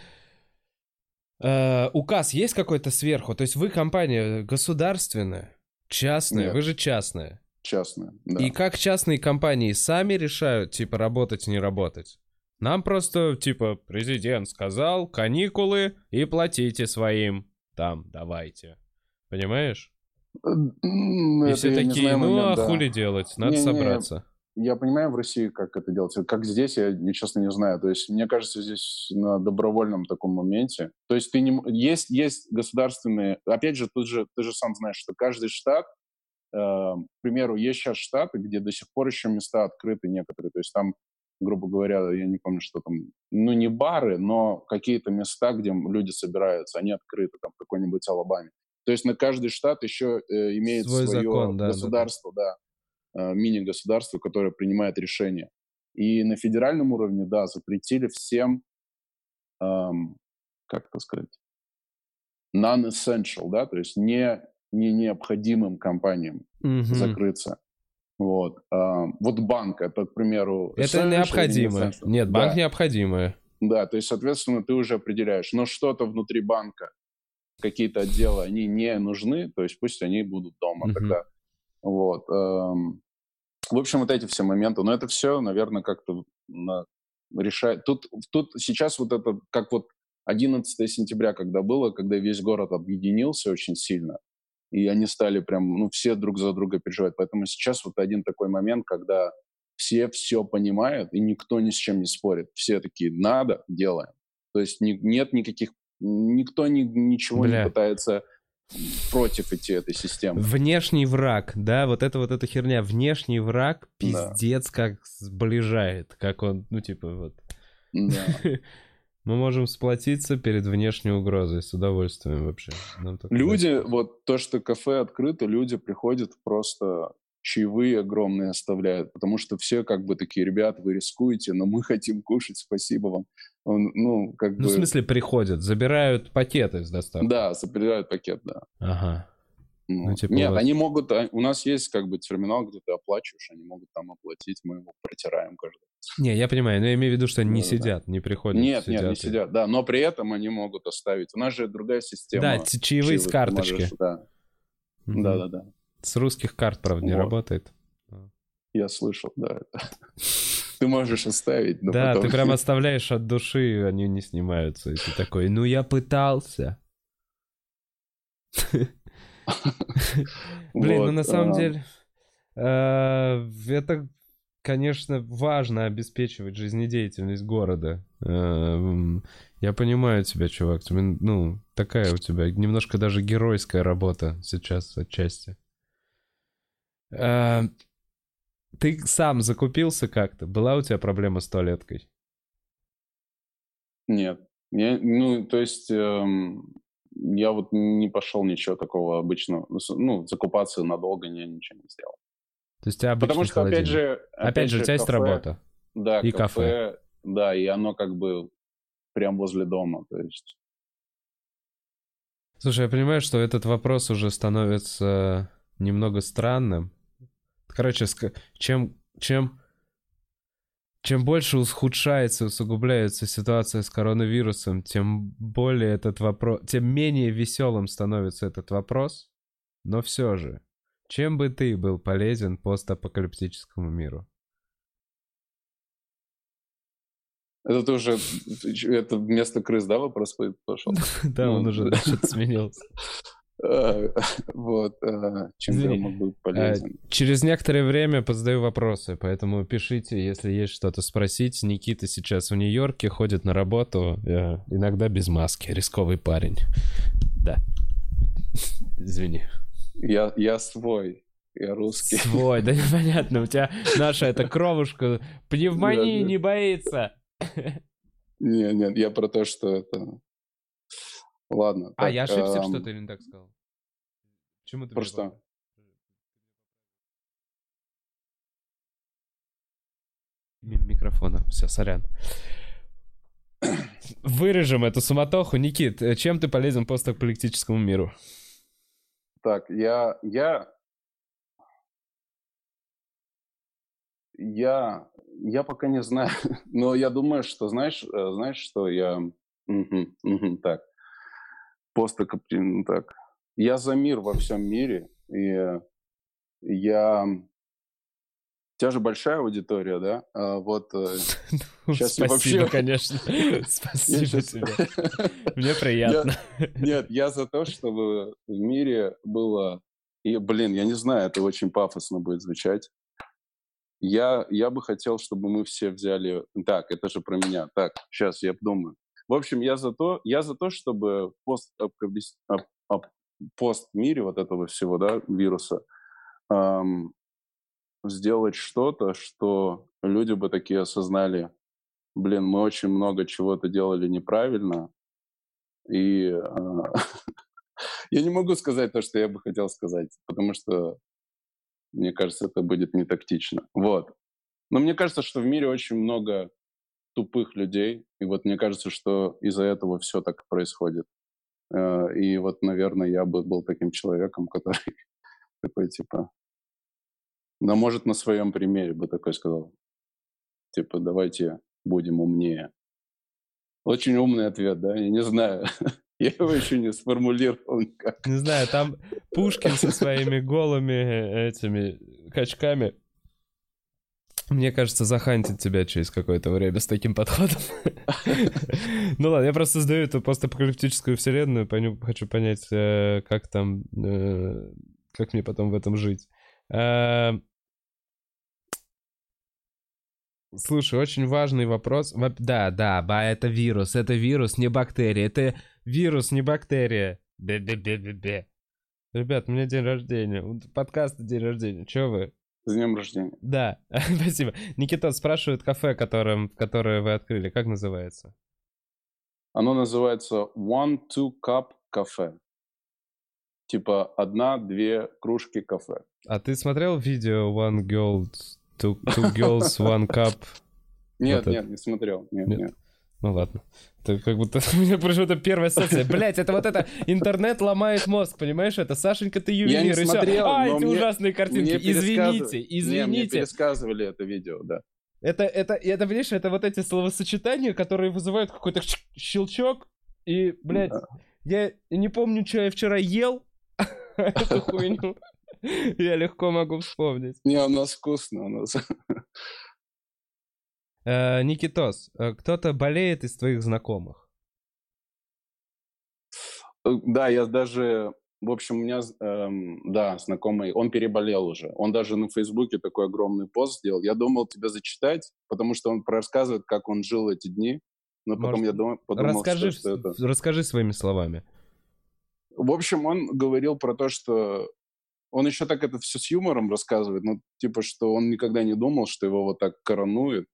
Э, указ есть какой-то сверху? То есть вы компания государственная, частная, Нет. вы же частная. Частное, да. И как частные компании сами решают, типа, работать, не работать? Нам просто, типа, президент сказал, каникулы и платите своим. Там, давайте. Понимаешь? М, И все не такие, знаю ну момент, а да. хули делать, надо Не-не, собраться. Я понимаю в России, как это делается. Как здесь, я, не- честно, не знаю. То есть, мне кажется, здесь на добровольном таком моменте. То есть, ты не... Есть, есть государственные... Опять же, тут же, ты же сам знаешь, что каждый штат... э, к примеру, есть сейчас штаты, где до сих пор еще места открыты некоторые. То есть, там, грубо говоря, я не помню, что там... Ну, не бары, но какие-то места, где люди собираются, они открыты. Там, какой-нибудь Алабаме. То есть, на каждый штат еще э, имеет Свой свое закон, да, да, да. государство, да э, мини-государство, которое принимает решения. И на федеральном уровне, да, запретили всем, эм, как это сказать, non-essential, да, то есть не, не необходимым компаниям Мгм. закрыться. Вот. Эм, вот банк, это, к примеру... Это essential или необходимо. не? Нет, банк Да. необходимое. Да, то есть, соответственно, ты уже определяешь, но что-то внутри банка, какие-то отделы, они не нужны, то есть пусть они будут дома Мгм. тогда. Вот. В общем, вот эти все моменты. Но это все, наверное, как-то решает. Тут, тут сейчас вот это, как вот 11 сентября, когда было, когда весь город объединился очень сильно, и они стали прям, ну, все друг за друга переживать. Поэтому сейчас вот один такой момент, когда все все понимают, и никто ни с чем не спорит. Все такие, надо, делаем. То есть ни- нет никаких, никто ни- ничего Бля. не пытается против идти этой системы. Внешний враг, да, вот это вот эта херня. Внешний враг Да. пиздец как сближает. Как он, ну типа вот. Да. <laughs> Мы можем сплотиться перед внешней угрозой с удовольствием вообще. Люди, вот то, что кафе открыто, люди приходят просто чаевые огромные оставляют, потому что все как бы такие, ребят, вы рискуете, но мы хотим кушать, спасибо вам. Он, ну, как Ну, бы... в смысле, приходят, забирают пакеты с доставкой. Да, забирают пакет, да. Ага. Ну, Ну, типа Нет, вот- они могут... а, У нас есть как бы терминал, где ты оплачиваешь, они могут там оплатить, мы его протираем каждый раз. Не, я понимаю, но я имею в виду, что они не Да-да-да. сидят, не приходят. Нет, нет, не и- сидят, да, но при этом они могут оставить. У нас же другая система. Да, чаевые с карточки. можешь, Да, Мгм. да, да, да. С русских карт, правда, не Вот. работает. Я слышал, да. Ты можешь оставить, но да, потом... ты прям оставляешь от души, они не снимаются. И ты такой, ну я пытался. <laughs> Блин, ну на самом а, деле, э, это, конечно, важно обеспечивать жизнедеятельность города. Э, Я понимаю тебя, чувак. Тебе, ну, такая у тебя немножко даже геройская работа сейчас отчасти. Э, Ты сам закупился как-то? Была у тебя проблема с туалеткой? Нет. Я, ну, то есть эм, я вот не пошел ничего такого обычного. Ну, Ну, закупаться надолго я ничего не сделал. То есть обычный Потому что, опять холодильник. же... Опять же, у тебя есть кафе- работа. Да, и кафе, Да, и оно как бы прям возле дома, то есть... Слушай, я понимаю, что этот вопрос уже становится немного странным. Короче, чем, чем, чем больше ухудшается, усугубляется ситуация с коронавирусом, тем более этот вопрос, тем менее веселым становится этот вопрос. Но все же, чем бы ты был полезен постапокалиптическому миру? Это ты уже... Это вместо крыс, да, вопрос пошел? <laughs> Да, он Ну, уже сменился. <laughs> Э, <laughs> Вот. э, Чем я Извини. мог быть А, полезен? Через некоторое время позадаю вопросы, поэтому пишите, если есть что-то спросить. Никита сейчас в Нью-Йорке, ходит на работу, э, иногда без маски, рисковый парень. Да. <laughs> Извини. Я, я свой, я русский. Свой, да <laughs> непонятно, у тебя наша эта кровушка пневмонии не боится. Нет, нет, я про то, что это... Ладно. А, так, я ошибся, эм, что ты не так сказал. Почему ты Про мне что? поправил? Мимо микрофона. Все, сорян. Вырежем эту суматоху. Никит, э, чем ты полезен постапокалиптическому миру? так, я, я, я, я пока не знаю, <laughs> но я думаю, что, знаешь, э, знаешь, что я, угу, угу, так, постакоптин, так, я за мир во всем мире, и я у тебя же большая аудитория, да? А вот сейчас <laughs> ну, Спасибо, вообще... <laughs> конечно. Спасибо тебе. <laughs> Мне приятно. Нет, я за то, чтобы в мире было... И, блин, я не знаю, это очень пафосно будет звучать. Я, я бы хотел, чтобы мы все взяли... Так, это же про меня. Так, сейчас я подумаю. В общем, я за то, я за то чтобы пост, пост мире вот этого всего, да, вируса, эм, сделать что-то, что люди бы такие осознали, блин, мы очень много чего-то делали неправильно, и э, <laughs> я не могу сказать то, что я бы хотел сказать, потому что мне кажется, это будет не тактично. Вот. Но мне кажется, что в мире очень много тупых людей, и вот мне кажется, что из-за этого все так происходит. Э, и вот, наверное, я бы был таким человеком, который <laughs> такой, типа, но, может, на своем примере бы такой сказал. Типа, давайте будем умнее. Очень умный ответ, да? Я не знаю. <laughs> Я его еще не сформулировал никак. Не знаю, там Пушкин со своими голыми э, этими качками мне кажется, захантит тебя через какое-то время с таким подходом. <laughs> Ну ладно, я просто создаю эту постапокалиптическую вселенную, хочу понять, э, как там, э, как мне потом в этом жить. Слушай, очень важный вопрос. Да, да, ба, это вирус. Это вирус, не бактерия. Это вирус, не бактерия. Бе-бе-бе-бе-бе. Ребят, у меня день рождения. Подкаст день рождения. Че вы? С днем рождения. Да, <laughs> спасибо. Никита спрашивает кафе, которым, которое вы открыли. Как называется? Оно называется One Two Cup Cafe. Типа одна-две кружки кафе. А ты смотрел видео One Girl Two, two Girls, <laughs> One Cup. Нет, вот нет, это. не смотрел. Нет, нет. нет. Ну ладно. Это как будто <laughs> у меня почему-то первая ассоциация. Блять, это вот это интернет ломает мозг, понимаешь? Это Сашенька, ты ювелир. Я не смотрел, А, эти мне, ужасные картинки. Извините, извините. Не, мне пересказывали это видео, да. Это, это, это, видишь, это вот эти словосочетания, которые вызывают какой-то щелчок. И, блядь, да. я не помню, что я вчера ел. <laughs> Эту хуйню. <laughs> Я легко могу вспомнить. Не, у нас вкусно, у нас. Э, Никитос, э, кто-то болеет из твоих знакомых? Э, да, я даже, в общем, у меня, эм, да, знакомый, он переболел уже. Он даже на Фейсбуке такой огромный пост сделал. Я думал тебя зачитать, потому что он рассказывает, как он жил эти дни. Но потом Может, я думал, подумал, расскажи, что, что это... Расскажи своими словами. В общем, он говорил про то, что он еще так это все с юмором рассказывает, ну, типа, что он никогда не думал, что его вот так коронует.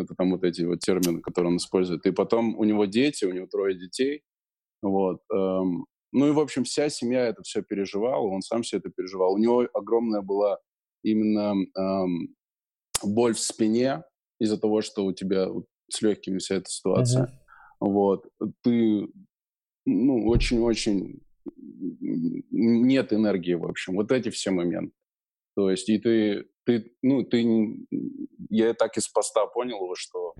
Это там вот эти вот термины, которые он использует. И потом у него дети, у него трое детей. Вот. Эм, ну и, в общем, вся семья это все переживала, он сам все это переживал. У него огромная была именно эм, боль в спине из-за того, что у тебя с легкими вся эта ситуация. Uh-huh. Вот. Ты, ну, очень-очень нет энергии, в общем. Вот эти все моменты. То есть, и ты, ты, ну, ты, я так из поста понял его, что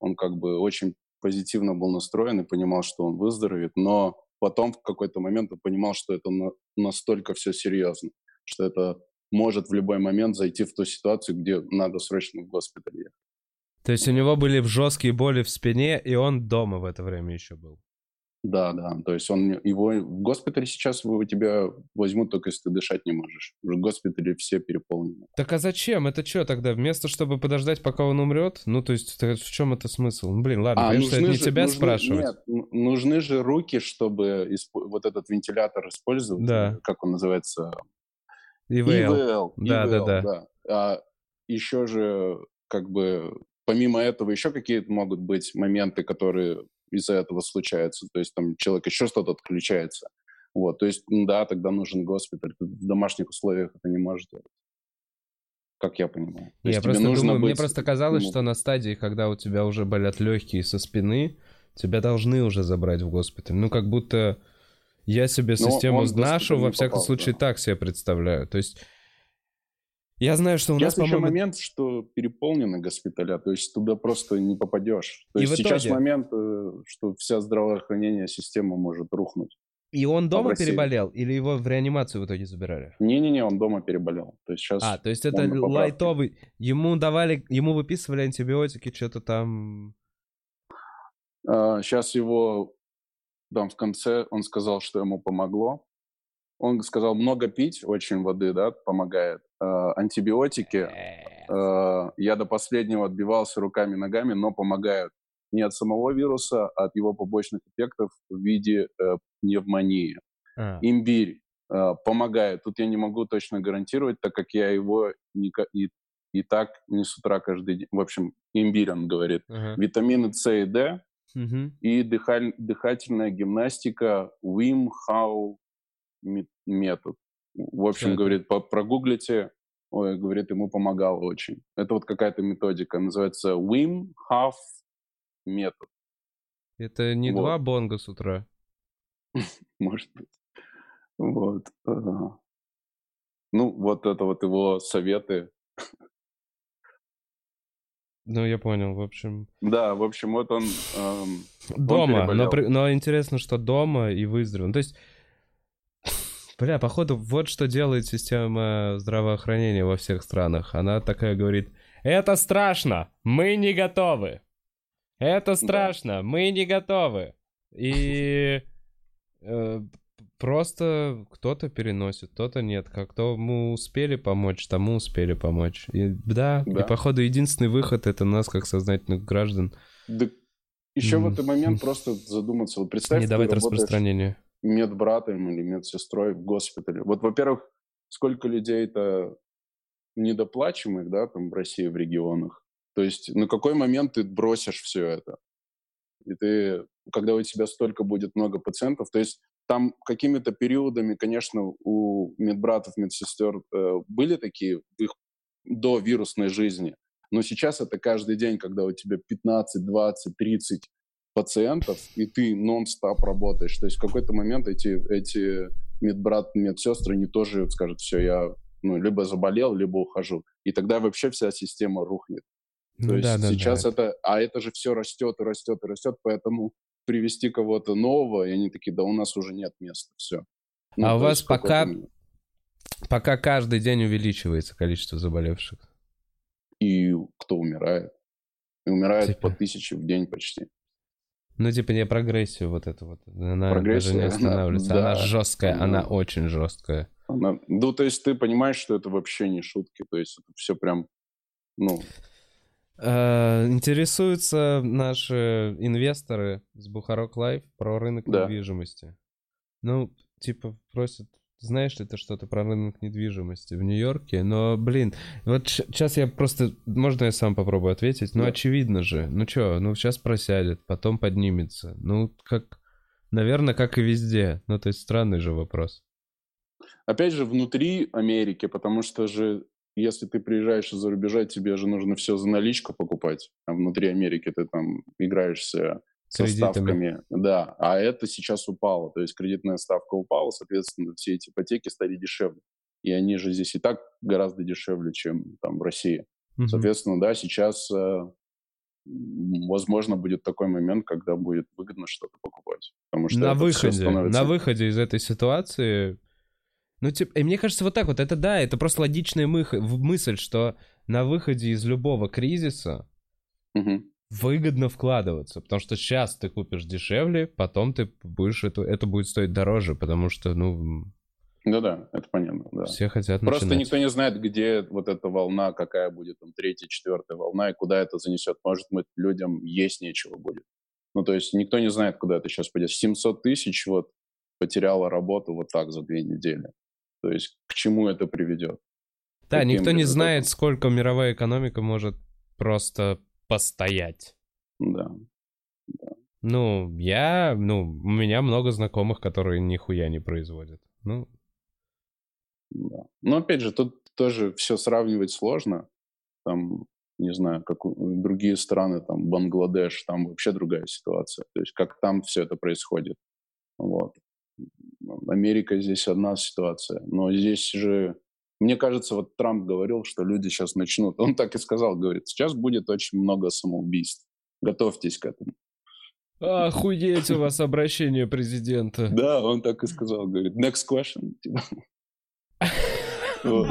он как бы очень позитивно был настроен и понимал, что он выздоровеет, но потом в какой-то момент он понимал, что это на, настолько все серьезно, что это может в любой момент зайти в ту ситуацию, где надо срочно в госпиталь ехать. То есть у него были жесткие боли в спине, и он дома в это время еще был? Да, да. То есть он его в госпитале сейчас его тебя возьмут только если ты дышать не можешь. В госпитале все переполнены. Так а зачем? Это что тогда? Вместо чтобы подождать, пока он умрет? Ну, то есть, в чем это смысл? Ну, блин, ладно, а, конечно, это не же, тебя нужны, спрашивать. Нет, нужны же руки, чтобы исп... вот этот вентилятор использовать. Да. Как он называется? ИВЛ. ИВЛ. Да, ИВЛ, да, да. да. А еще же, как бы, помимо этого, еще какие-то могут быть моменты, которые из-за этого случается. То есть там человек еще что-то отключается. Вот, то есть, да, тогда нужен госпиталь. В домашних условиях это не может делать. Как я понимаю. То я просто нужно думаю, быть... мне просто казалось, ну... что на стадии, когда у тебя уже болят легкие со спины, тебя должны уже забрать в госпиталь. Ну, как будто... Я себе Но систему нашу, во всяком попал, случае, да. так себе представляю. То есть я знаю, что у нас, Сейчас еще по-моему, момент, что переполнены госпиталя, то есть туда просто не попадешь. То И есть в сейчас итоге- момент, э, что вся здравоохранение система может рухнуть. и он дома России. переболел, или его в реанимацию в итоге забирали? Не-не-не, он дома переболел. То есть сейчас А, то есть это лайтовый. Ему давали, ему выписывали антибиотики, что-то там. сейчас его там в конце он сказал, что ему помогло. Он сказал много пить, очень воды, да, помогает. А, антибиотики. э, я до последнего отбивался руками, ногами, но помогают не от самого вируса, а от его побочных эффектов в виде э, пневмонии. А, Имбирь э, помогает. Тут я не могу точно гарантировать, так как я его ника- и, и так не с утра каждый день. В общем, имбирь, он говорит. ага. Витамины С и Д Мгм. и дыхаль- дыхательная гимнастика Wim Hof метод. В общем, говорит, по- прогуглите, ой, говорит, ему помогало очень. Это вот какая-то методика, называется Wim Hof метод, Это не Вот. два бонга с утра. <laughs> может быть. Вот. Ну, вот это вот его советы. Ну, я понял, в общем. Да, в общем, вот он... эм, Дома, но, переболел. при- но интересно, что дома и выздоровел. Ну, То есть, бля, походу, вот что делает система здравоохранения во всех странах. Она такая говорит, это страшно, мы не готовы. Это страшно, мы не готовы. И э, просто кто-то переносит, кто-то нет. Как тому успели помочь, тому успели помочь. И, да, Да. и походу единственный выход это нас, как сознательных граждан, да еще в М. этот момент просто задуматься. Вот представь, не давать распространения. Медбратом или медсестрой в госпитале. Вот, во-первых, сколько людей-то недоплачиваемых, да, там в России, в регионах. То есть на какой момент ты бросишь все это? И ты, когда у тебя столько будет много пациентов, то есть там какими-то периодами, конечно, у медбратов, медсестер э, были такие в их до вирусной жизни, но сейчас это каждый день, когда у тебя 15, 20, 30 пациентов, и ты нон-стоп работаешь. То есть в какой-то момент эти, эти медбрат, медсестры, они тоже скажут, все, я ну, либо заболел, либо ухожу. И тогда вообще вся система рухнет. То Ну есть да, да, сейчас да. это... А это же все растет и растет и растет, поэтому привести кого-то нового, и они такие, да у нас уже нет места, все. А у вас пока- Пока каждый день увеличивается количество заболевших. И кто умирает? И умирает Типа. по тысяче в день почти. Ну, типа, не прогрессию вот это вот. Она даже не <laughs> она- останавливается. Она, да, жесткая, она- она очень жесткая. Она- Ну, то есть ты понимаешь, что это вообще не шутки. То есть это все прям, ну, Э, Интересуются наши инвесторы с Бухарог Лайв про рынок Да. недвижимости. Ну, типа, просят, знаешь ли ты что-то про рынок недвижимости в Нью-Йорке? Но, блин, вот сейчас я просто, можно я сам попробую ответить? Ну, Да. очевидно же. Ну, что, ну, сейчас просядет, потом поднимется. Ну, как, наверное, как и везде. Ну, то есть странный же вопрос. опять же, внутри Америки, потому что же, если ты приезжаешь из-за рубежа, тебе же нужно все за наличку покупать. А внутри Америки ты там играешься со Кредитами. ставками. Да, а это сейчас упало. То есть кредитная ставка упала, соответственно, все эти ипотеки стали дешевле. И они же здесь и так гораздо дешевле, чем там в России. Мгм. Соответственно, да, сейчас, э, возможно, будет такой момент, когда будет выгодно что-то покупать. Потому что на выходе, становится- на выходе из этой ситуации, ну, типа, и мне кажется, вот так вот, это да, это просто логичная мых- мысль, что на выходе из любого кризиса Мгм. Выгодно вкладываться, потому что сейчас ты купишь дешевле, потом ты будешь это, это будет стоить дороже, потому что, ну, Да-да, это понятно, да. все хотят Просто начинать. никто не знает, где вот эта волна, какая будет там третья, четвертая волна, и куда это занесет. Может быть, людям есть нечего будет. Ну, то есть никто не знает, куда это сейчас пойдет. 700 тысяч вот потеряла работу вот так за две недели. То есть к чему это приведет? Да, каким никто не знает, сколько мировая экономика может просто постоять. Да. Ну, я, ну, у меня много знакомых, которые нихуя не производят. Ну, Да. Но опять же, тут тоже все сравнивать сложно. Там, не знаю, как другие страны, там Бангладеш, там вообще другая ситуация. То есть как там все это происходит. Вот. Америка здесь одна ситуация. Но здесь же, мне кажется, вот Трамп говорил, что люди сейчас начнут. Он так и сказал, говорит, сейчас будет очень много самоубийств. Готовьтесь к этому. Охуеть у вас обращение президента. Да, он так и сказал, говорит, next question. Типа. Ну,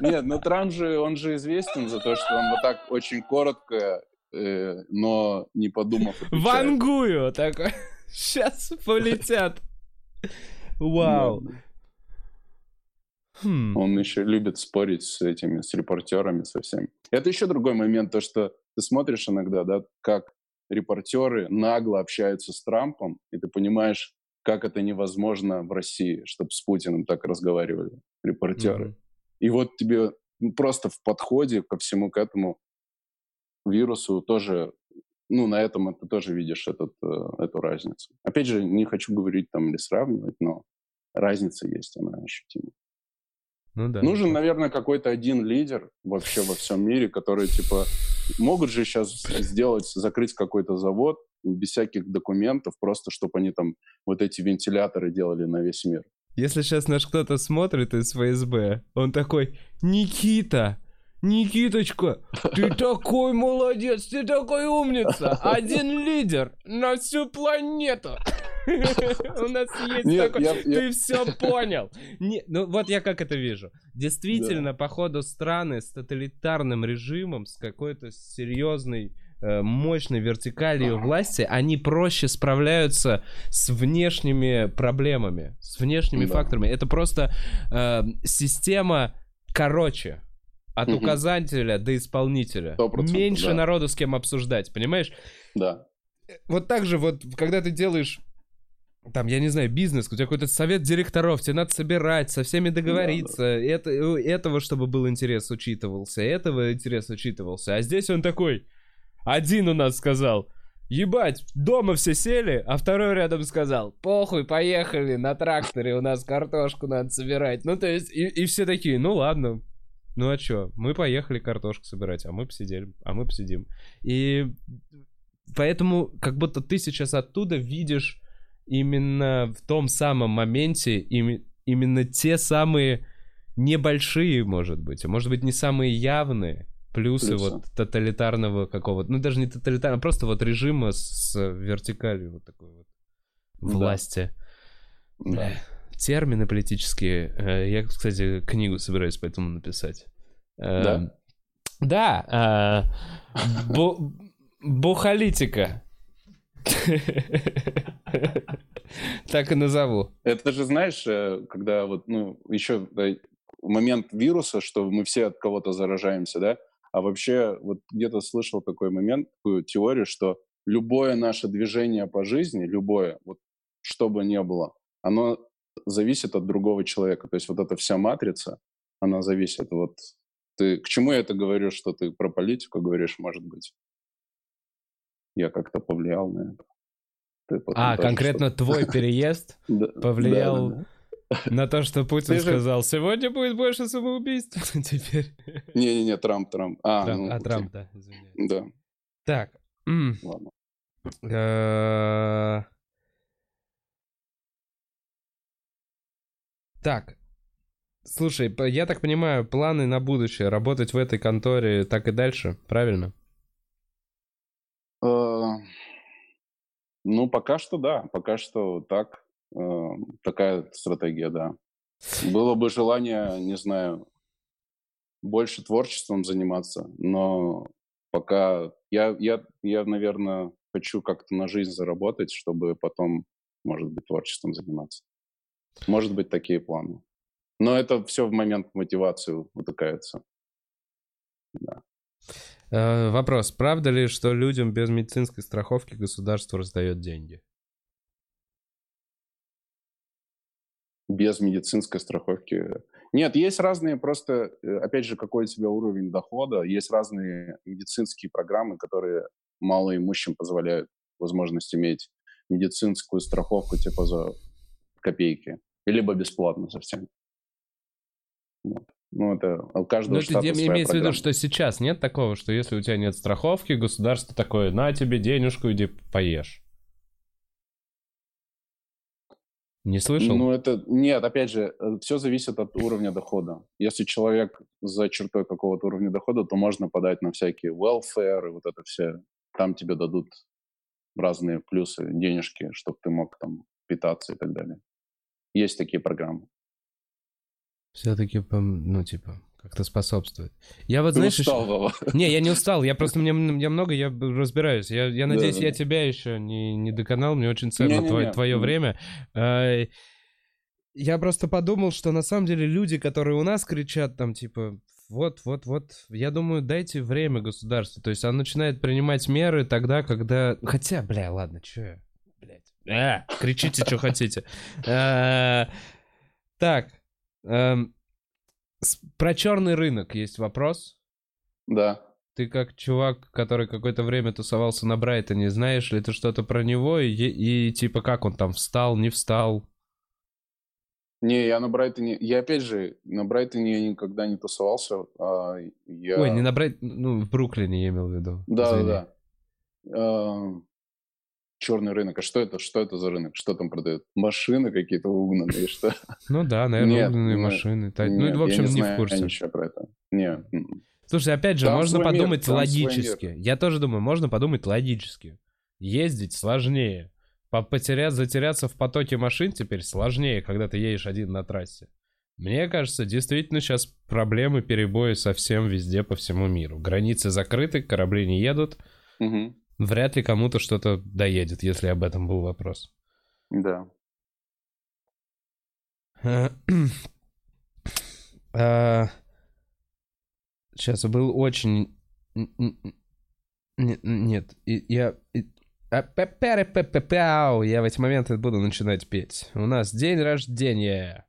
нет, но Трамп же, он же известен за то, что он вот так очень коротко, э, но не подумав. Вангую такой. Сейчас полетят. Вау. Хм. Он еще любит спорить с этими, с репортерами, со всеми. Это еще другой момент, то, что ты смотришь иногда, да, как репортеры нагло общаются с Трампом, и ты понимаешь, как это невозможно в России, чтобы с Путиным так разговаривали репортеры. Mm-hmm. И вот тебе просто в подходе ко всему к этому вирусу тоже, ну, на этом ты тоже видишь этот, э, эту разницу. Опять же, не хочу говорить там или сравнивать, но разница есть, она ощутима. Ну, да, Нужен, наверное, какой-то один лидер вообще во всем мире, который, типа, могут же сейчас сделать, закрыть какой-то завод без всяких документов, просто чтобы они там вот эти вентиляторы делали на весь мир. Если сейчас наш кто-то смотрит из ФСБ, он такой, Никита, Никиточка, ты <laughs> такой молодец, ты такой умница, один лидер на всю планету. <laughs> У нас есть такой, ты все понял. Ну вот я как это вижу. Действительно, по ходу страны с тоталитарным режимом, с какой-то серьезной э, мощной вертикалью власти, они проще справляются с внешними проблемами, с внешними факторами. Это просто э, система короче. От угу. указателя до исполнителя. Меньше да. народу с кем обсуждать, понимаешь? Да. Вот так же вот, когда ты делаешь там, я не знаю, бизнес, у тебя какой-то совет директоров, тебе надо собирать, со всеми договориться, да, да. Это, этого, чтобы был интерес, учитывался, этого интерес учитывался. А здесь он такой, один у нас сказал, ебать, дома все сели, а второй рядом сказал, похуй, поехали на тракторе, у нас картошку надо собирать. Ну, то есть, и, и все такие, ну ладно, ну а чё, мы поехали картошку собирать, а мы посидели, а мы посидим. И поэтому как будто ты сейчас оттуда видишь именно в том самом моменте им, именно те самые небольшие, может быть, а может быть не самые явные плюсы, плюсы. вот тоталитарного какого-то, ну даже не тоталитарного, а просто вот режима с вертикалью вот такой вот власти. Да. Термины политические. Э, я, кстати, книгу собираюсь поэтому написать. Э, да? Да. Э, бухалитика. Так и назову. Это же, знаешь, э, когда вот, ну, еще момент вируса, что мы все от кого-то заражаемся, да, а вообще вот где-то слышал такой момент, такую теорию, что любое наше движение по жизни, любое, вот что бы ни было, оно зависит от другого человека. То есть вот эта вся матрица, она зависит. Вот ты, к чему я это говорю, что ты про политику говоришь, может быть? Я как-то повлиял на это. А, конкретно твой <laughs> переезд повлиял на то, что Путин сказал, сегодня будет больше самоубийств <laughs> теперь. Не-не-не, Трамп, Трамп. А, Трамп, ну, а Трамп, да, извиняюсь. Да. Так. Ладно. Так. Слушай, я так понимаю, планы на будущее работать в этой конторе так и дальше, правильно? Э, ну, пока что да, пока что так. Э, такая стратегия, да. Было бы желание, не знаю, больше творчеством заниматься, но пока я, я, я наверное, хочу как-то на жизнь заработать, чтобы потом, может быть, творчеством заниматься. Может быть, такие планы. Но это все в момент мотивации утыкается. Да. Э, вопрос. Правда ли, что людям без медицинской страховки государство раздает деньги? Без медицинской страховки. Нет, есть разные просто, э, опять же, какой у тебя уровень дохода. Есть разные медицинские программы, которые малоимущим позволяют возможность иметь медицинскую страховку типа за копейки. Либо бесплатно совсем. Вот. Ну, это у каждого это штата своя имеется в виду, что сейчас нет такого, что если у тебя нет страховки, государство такое, на тебе денежку, иди поешь. Не слышал? Ну, это... Нет, опять же, все зависит от уровня дохода. Если человек за чертой какого-то уровня дохода, то можно подать на всякие welfare и вот это все. Там тебе дадут разные плюсы, денежки, чтобы ты мог там питаться и так далее. Есть такие программы. Все-таки, ну, типа, как-то способствует. Я вот, Ты знаешь, устал, еще- Вова. <laughs> Не, я не устал, я просто, мне, мне много, я разбираюсь. Я, я надеюсь, я Да-да-да. тебя еще не, не доконал, мне очень ценно Не-не-не. твое, твое Мгм. время. А, Я просто подумал, что на самом деле люди, которые у нас кричат там, типа, вот, вот, вот, я думаю, дайте время государству. То есть оно начинает принимать меры тогда, когда... Хотя, бля, ладно, что я, А, кричите, что хотите. А, Так, эм, про черный рынок есть вопрос. Да. Ты как чувак, который какое-то время тусовался на Брайтоне, знаешь ли ты что-то про него и, и типа как он там встал, не встал? Не, я на Брайтоне... Я, опять же, на Брайтоне я никогда не тусовался. а я... Ой, не на Брайт... Ну, в Бруклине я имел в виду. Да, Извини. да, да. Черный рынок. А что это? Что это за рынок? Что там продают? Машины какие-то угнанные, что? Ну да, <laughs> наверное, Нет, угнанные нет, машины. та- Нет, ну, в я общем, не, знаю в курсе. ничего про это. Не. м. Слушай, опять же, Там можно мир, подумать логически. Я тоже думаю, можно подумать логически. Ездить сложнее. По- Потерять, затеряться в потоке машин теперь сложнее, когда ты едешь один на трассе. Мне кажется, действительно сейчас проблемы, перебои совсем везде по всему миру. Границы закрыты, корабли не едут. Мгм. Вряд ли кому-то что-то доедет, если об этом был вопрос. Да. <clears throat> Сейчас был очень... Нет, и- я... а. Я в эти моменты буду начинать петь. У нас день рождения.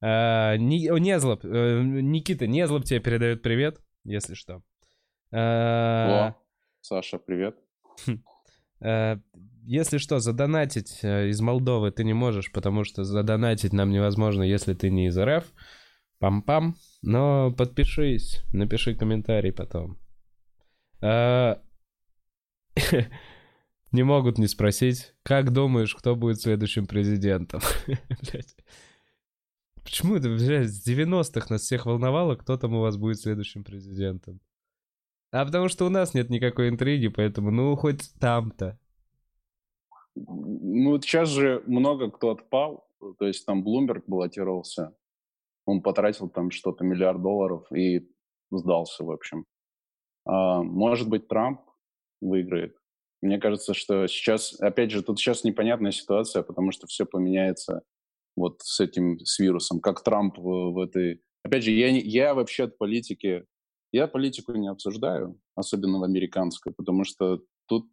А, о, Незлоб, э, Никита, Незлоб тебе передает привет, если что. А, О, Саша, привет. Э, Если что, задонатить э, из Молдовы ты не можешь, потому что задонатить нам невозможно, если ты не из РФ. Пам-пам. Но подпишись, напиши комментарий потом. Э, <laughs> Не могут не спросить, как думаешь, кто будет следующим президентом? <laughs> Почему это, блядь, с 90-х нас всех волновало, кто там у вас будет следующим президентом? А потому что у нас нет никакой интриги, поэтому ну хоть там-то. Ну, вот сейчас же много кто отпал. То есть там Блумберг баллотировался. Он потратил там что-то миллиард долларов и сдался, в общем. А, может быть, Трамп выиграет. Мне кажется, что сейчас, опять же, тут сейчас непонятная ситуация, потому что все поменяется вот с этим, с вирусом. Как Трамп в, в этой... Опять же, я, не, я вообще от политики... Я политику не обсуждаю, особенно в американской, потому что тут,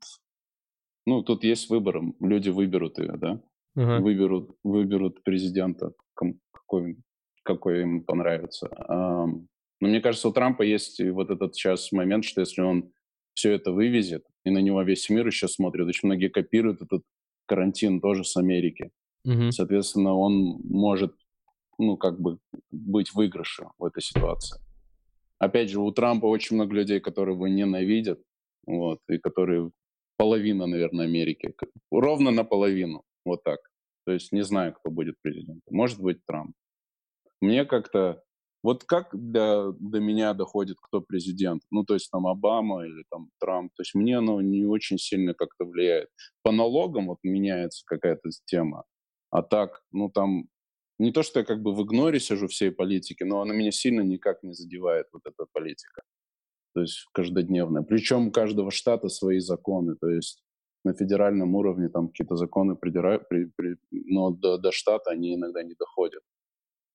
ну, тут есть выбор, люди выберут ее, да, Ага. выберут, выберут президента, какой, какой им понравится. Но мне кажется, у Трампа есть вот этот сейчас момент, что если он все это вывезет, и на него весь мир еще смотрит, очень многие копируют этот карантин тоже с Америки. Мгм. Соответственно, он может, ну, как бы быть в выигрыше в этой ситуации. Опять же, у Трампа очень много людей, которые его ненавидят, вот, и которые половина, наверное, Америки. Ровно наполовину, вот так. То есть не знаю, кто будет президентом. Может быть, Трамп. Мне как-то... Вот как до, до меня доходит, кто президент? Ну, то есть там Обама или там Трамп. То есть мне оно не очень сильно как-то влияет. По налогам вот меняется какая-то тема. А так, ну там не то, что я как бы в игноре сижу всей политики, но она меня сильно никак не задевает, вот эта политика. То есть каждодневная. Причем у каждого штата свои законы. То есть на федеральном уровне там какие-то законы придирают, при, при- но до, до штата они иногда не доходят.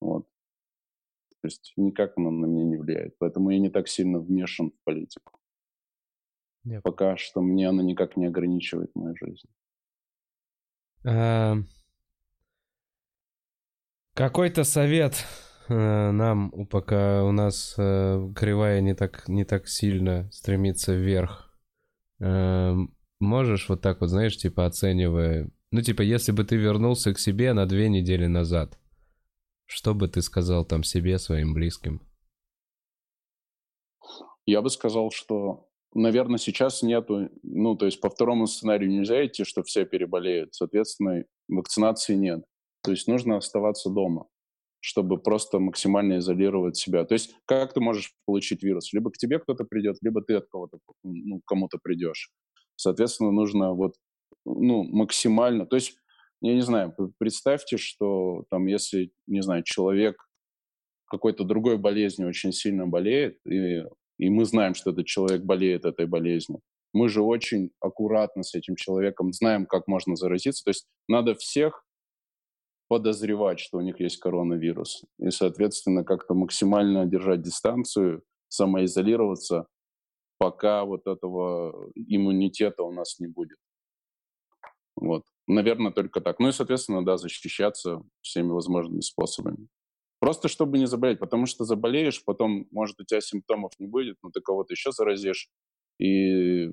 Вот. То есть никак она на меня не влияет. Поэтому я не так сильно вмешан в политику. Я Пока что мне она никак не ограничивает мою жизнь. Какой-то совет э, нам, пока у нас э, кривая не так, не так сильно стремится вверх. Эм, Можешь вот так вот, знаешь, типа оценивая... Ну, типа, если бы ты вернулся к себе на две недели назад, что бы ты сказал там себе, своим близким? Я бы сказал, что, наверное, сейчас нету, ну, то есть по второму сценарию нельзя идти, что все переболеют. Соответственно, вакцинации нет. То есть нужно оставаться дома, чтобы просто максимально изолировать себя. То есть как ты можешь получить вирус? Либо к тебе кто-то придет, либо ты от кого-то, ну, кому-то придешь. Соответственно, нужно вот, ну, максимально... То есть, я не знаю, представьте, что там, если, не знаю, человек какой-то другой болезнью очень сильно болеет, и, и мы знаем, что этот человек болеет этой болезнью, мы же очень аккуратно с этим человеком знаем, как можно заразиться. То есть надо всех подозревать, что у них есть коронавирус. И, соответственно, как-то максимально держать дистанцию, самоизолироваться, пока вот этого иммунитета у нас не будет. Вот. Наверное, только так. Ну и, соответственно, да, защищаться всеми возможными способами. Просто чтобы не заболеть, потому что заболеешь, потом, может, у тебя симптомов не будет, но ты кого-то еще заразишь. И,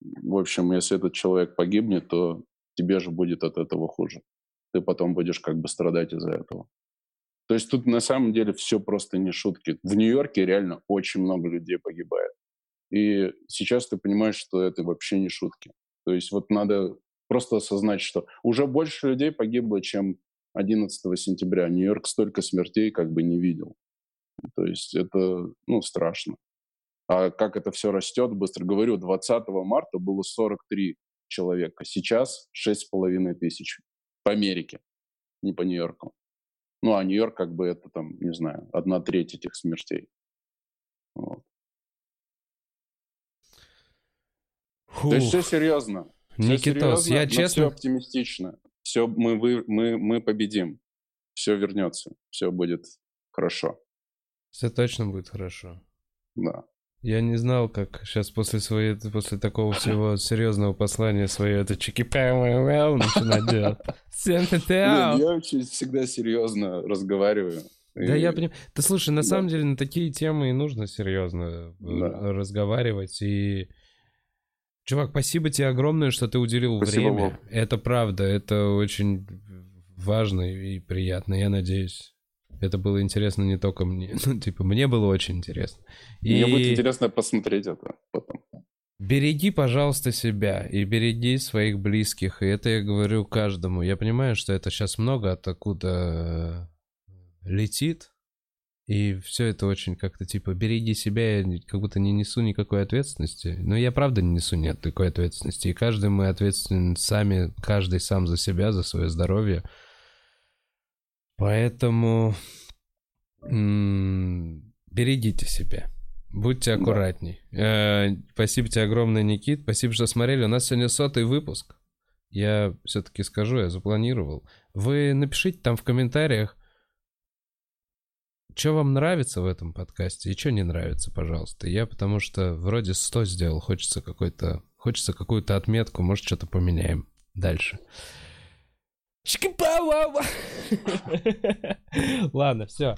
в общем, если этот человек погибнет, то тебе же будет от этого хуже. Ты потом будешь как бы страдать из-за этого. То есть тут на самом деле все просто не шутки. В Нью-Йорке реально очень много людей погибает. И сейчас ты понимаешь, что это вообще не шутки. То есть вот надо просто осознать, что уже больше людей погибло, чем 11 сентября. Нью-Йорк столько смертей как бы не видел. То есть это, ну, страшно. А как это все растет, быстро говорю, 20 марта было 43 человека, сейчас 6,5 тысяч по Америке, не по Нью-Йорку. Ну, а Нью-Йорк как бы это там, не знаю, одна треть этих смертей. Вот. То есть все серьезно. Все Никитос, серьезно, я честно... Все оптимистично все, мы, вы, мы, мы победим, все вернется, все будет хорошо. Все точно будет хорошо. Да. Я не знал, как сейчас после своей, после такого <laughs> всего серьезного послания свое это чики начинать делать. <laughs> Я очень всегда серьезно разговариваю. Да, я понимаю. Да слушай, на самом деле на такие темы и нужно серьезно э, разговаривать и Чувак, спасибо тебе огромное, что ты уделил спасибо время. Вам. Это правда, это очень важно и приятно, я надеюсь. Это было интересно не только мне. <laughs> Ну, типа, мне было очень интересно. И... Мне будет интересно посмотреть это потом. Береги, пожалуйста, себя и береги своих близких. И это я говорю каждому. Я понимаю, что это сейчас много откуда летит. И все это очень как-то типа береги себя, я как будто не несу никакой ответственности. Но я правда не несу нет такой ответственности. И каждый мы ответственен сами, каждый сам за себя, за свое здоровье. Поэтому берегите себя. Будьте аккуратней. Да. Э, спасибо тебе огромное, Никит. Спасибо, что смотрели. У нас сегодня сотый выпуск. Я все-таки скажу, я запланировал. Вы напишите там в комментариях, что вам нравится в этом подкасте и что не нравится, пожалуйста. Я потому что вроде 100 сделал, хочется какой-то, хочется какую-то отметку, может что-то поменяем дальше. Ладно, все.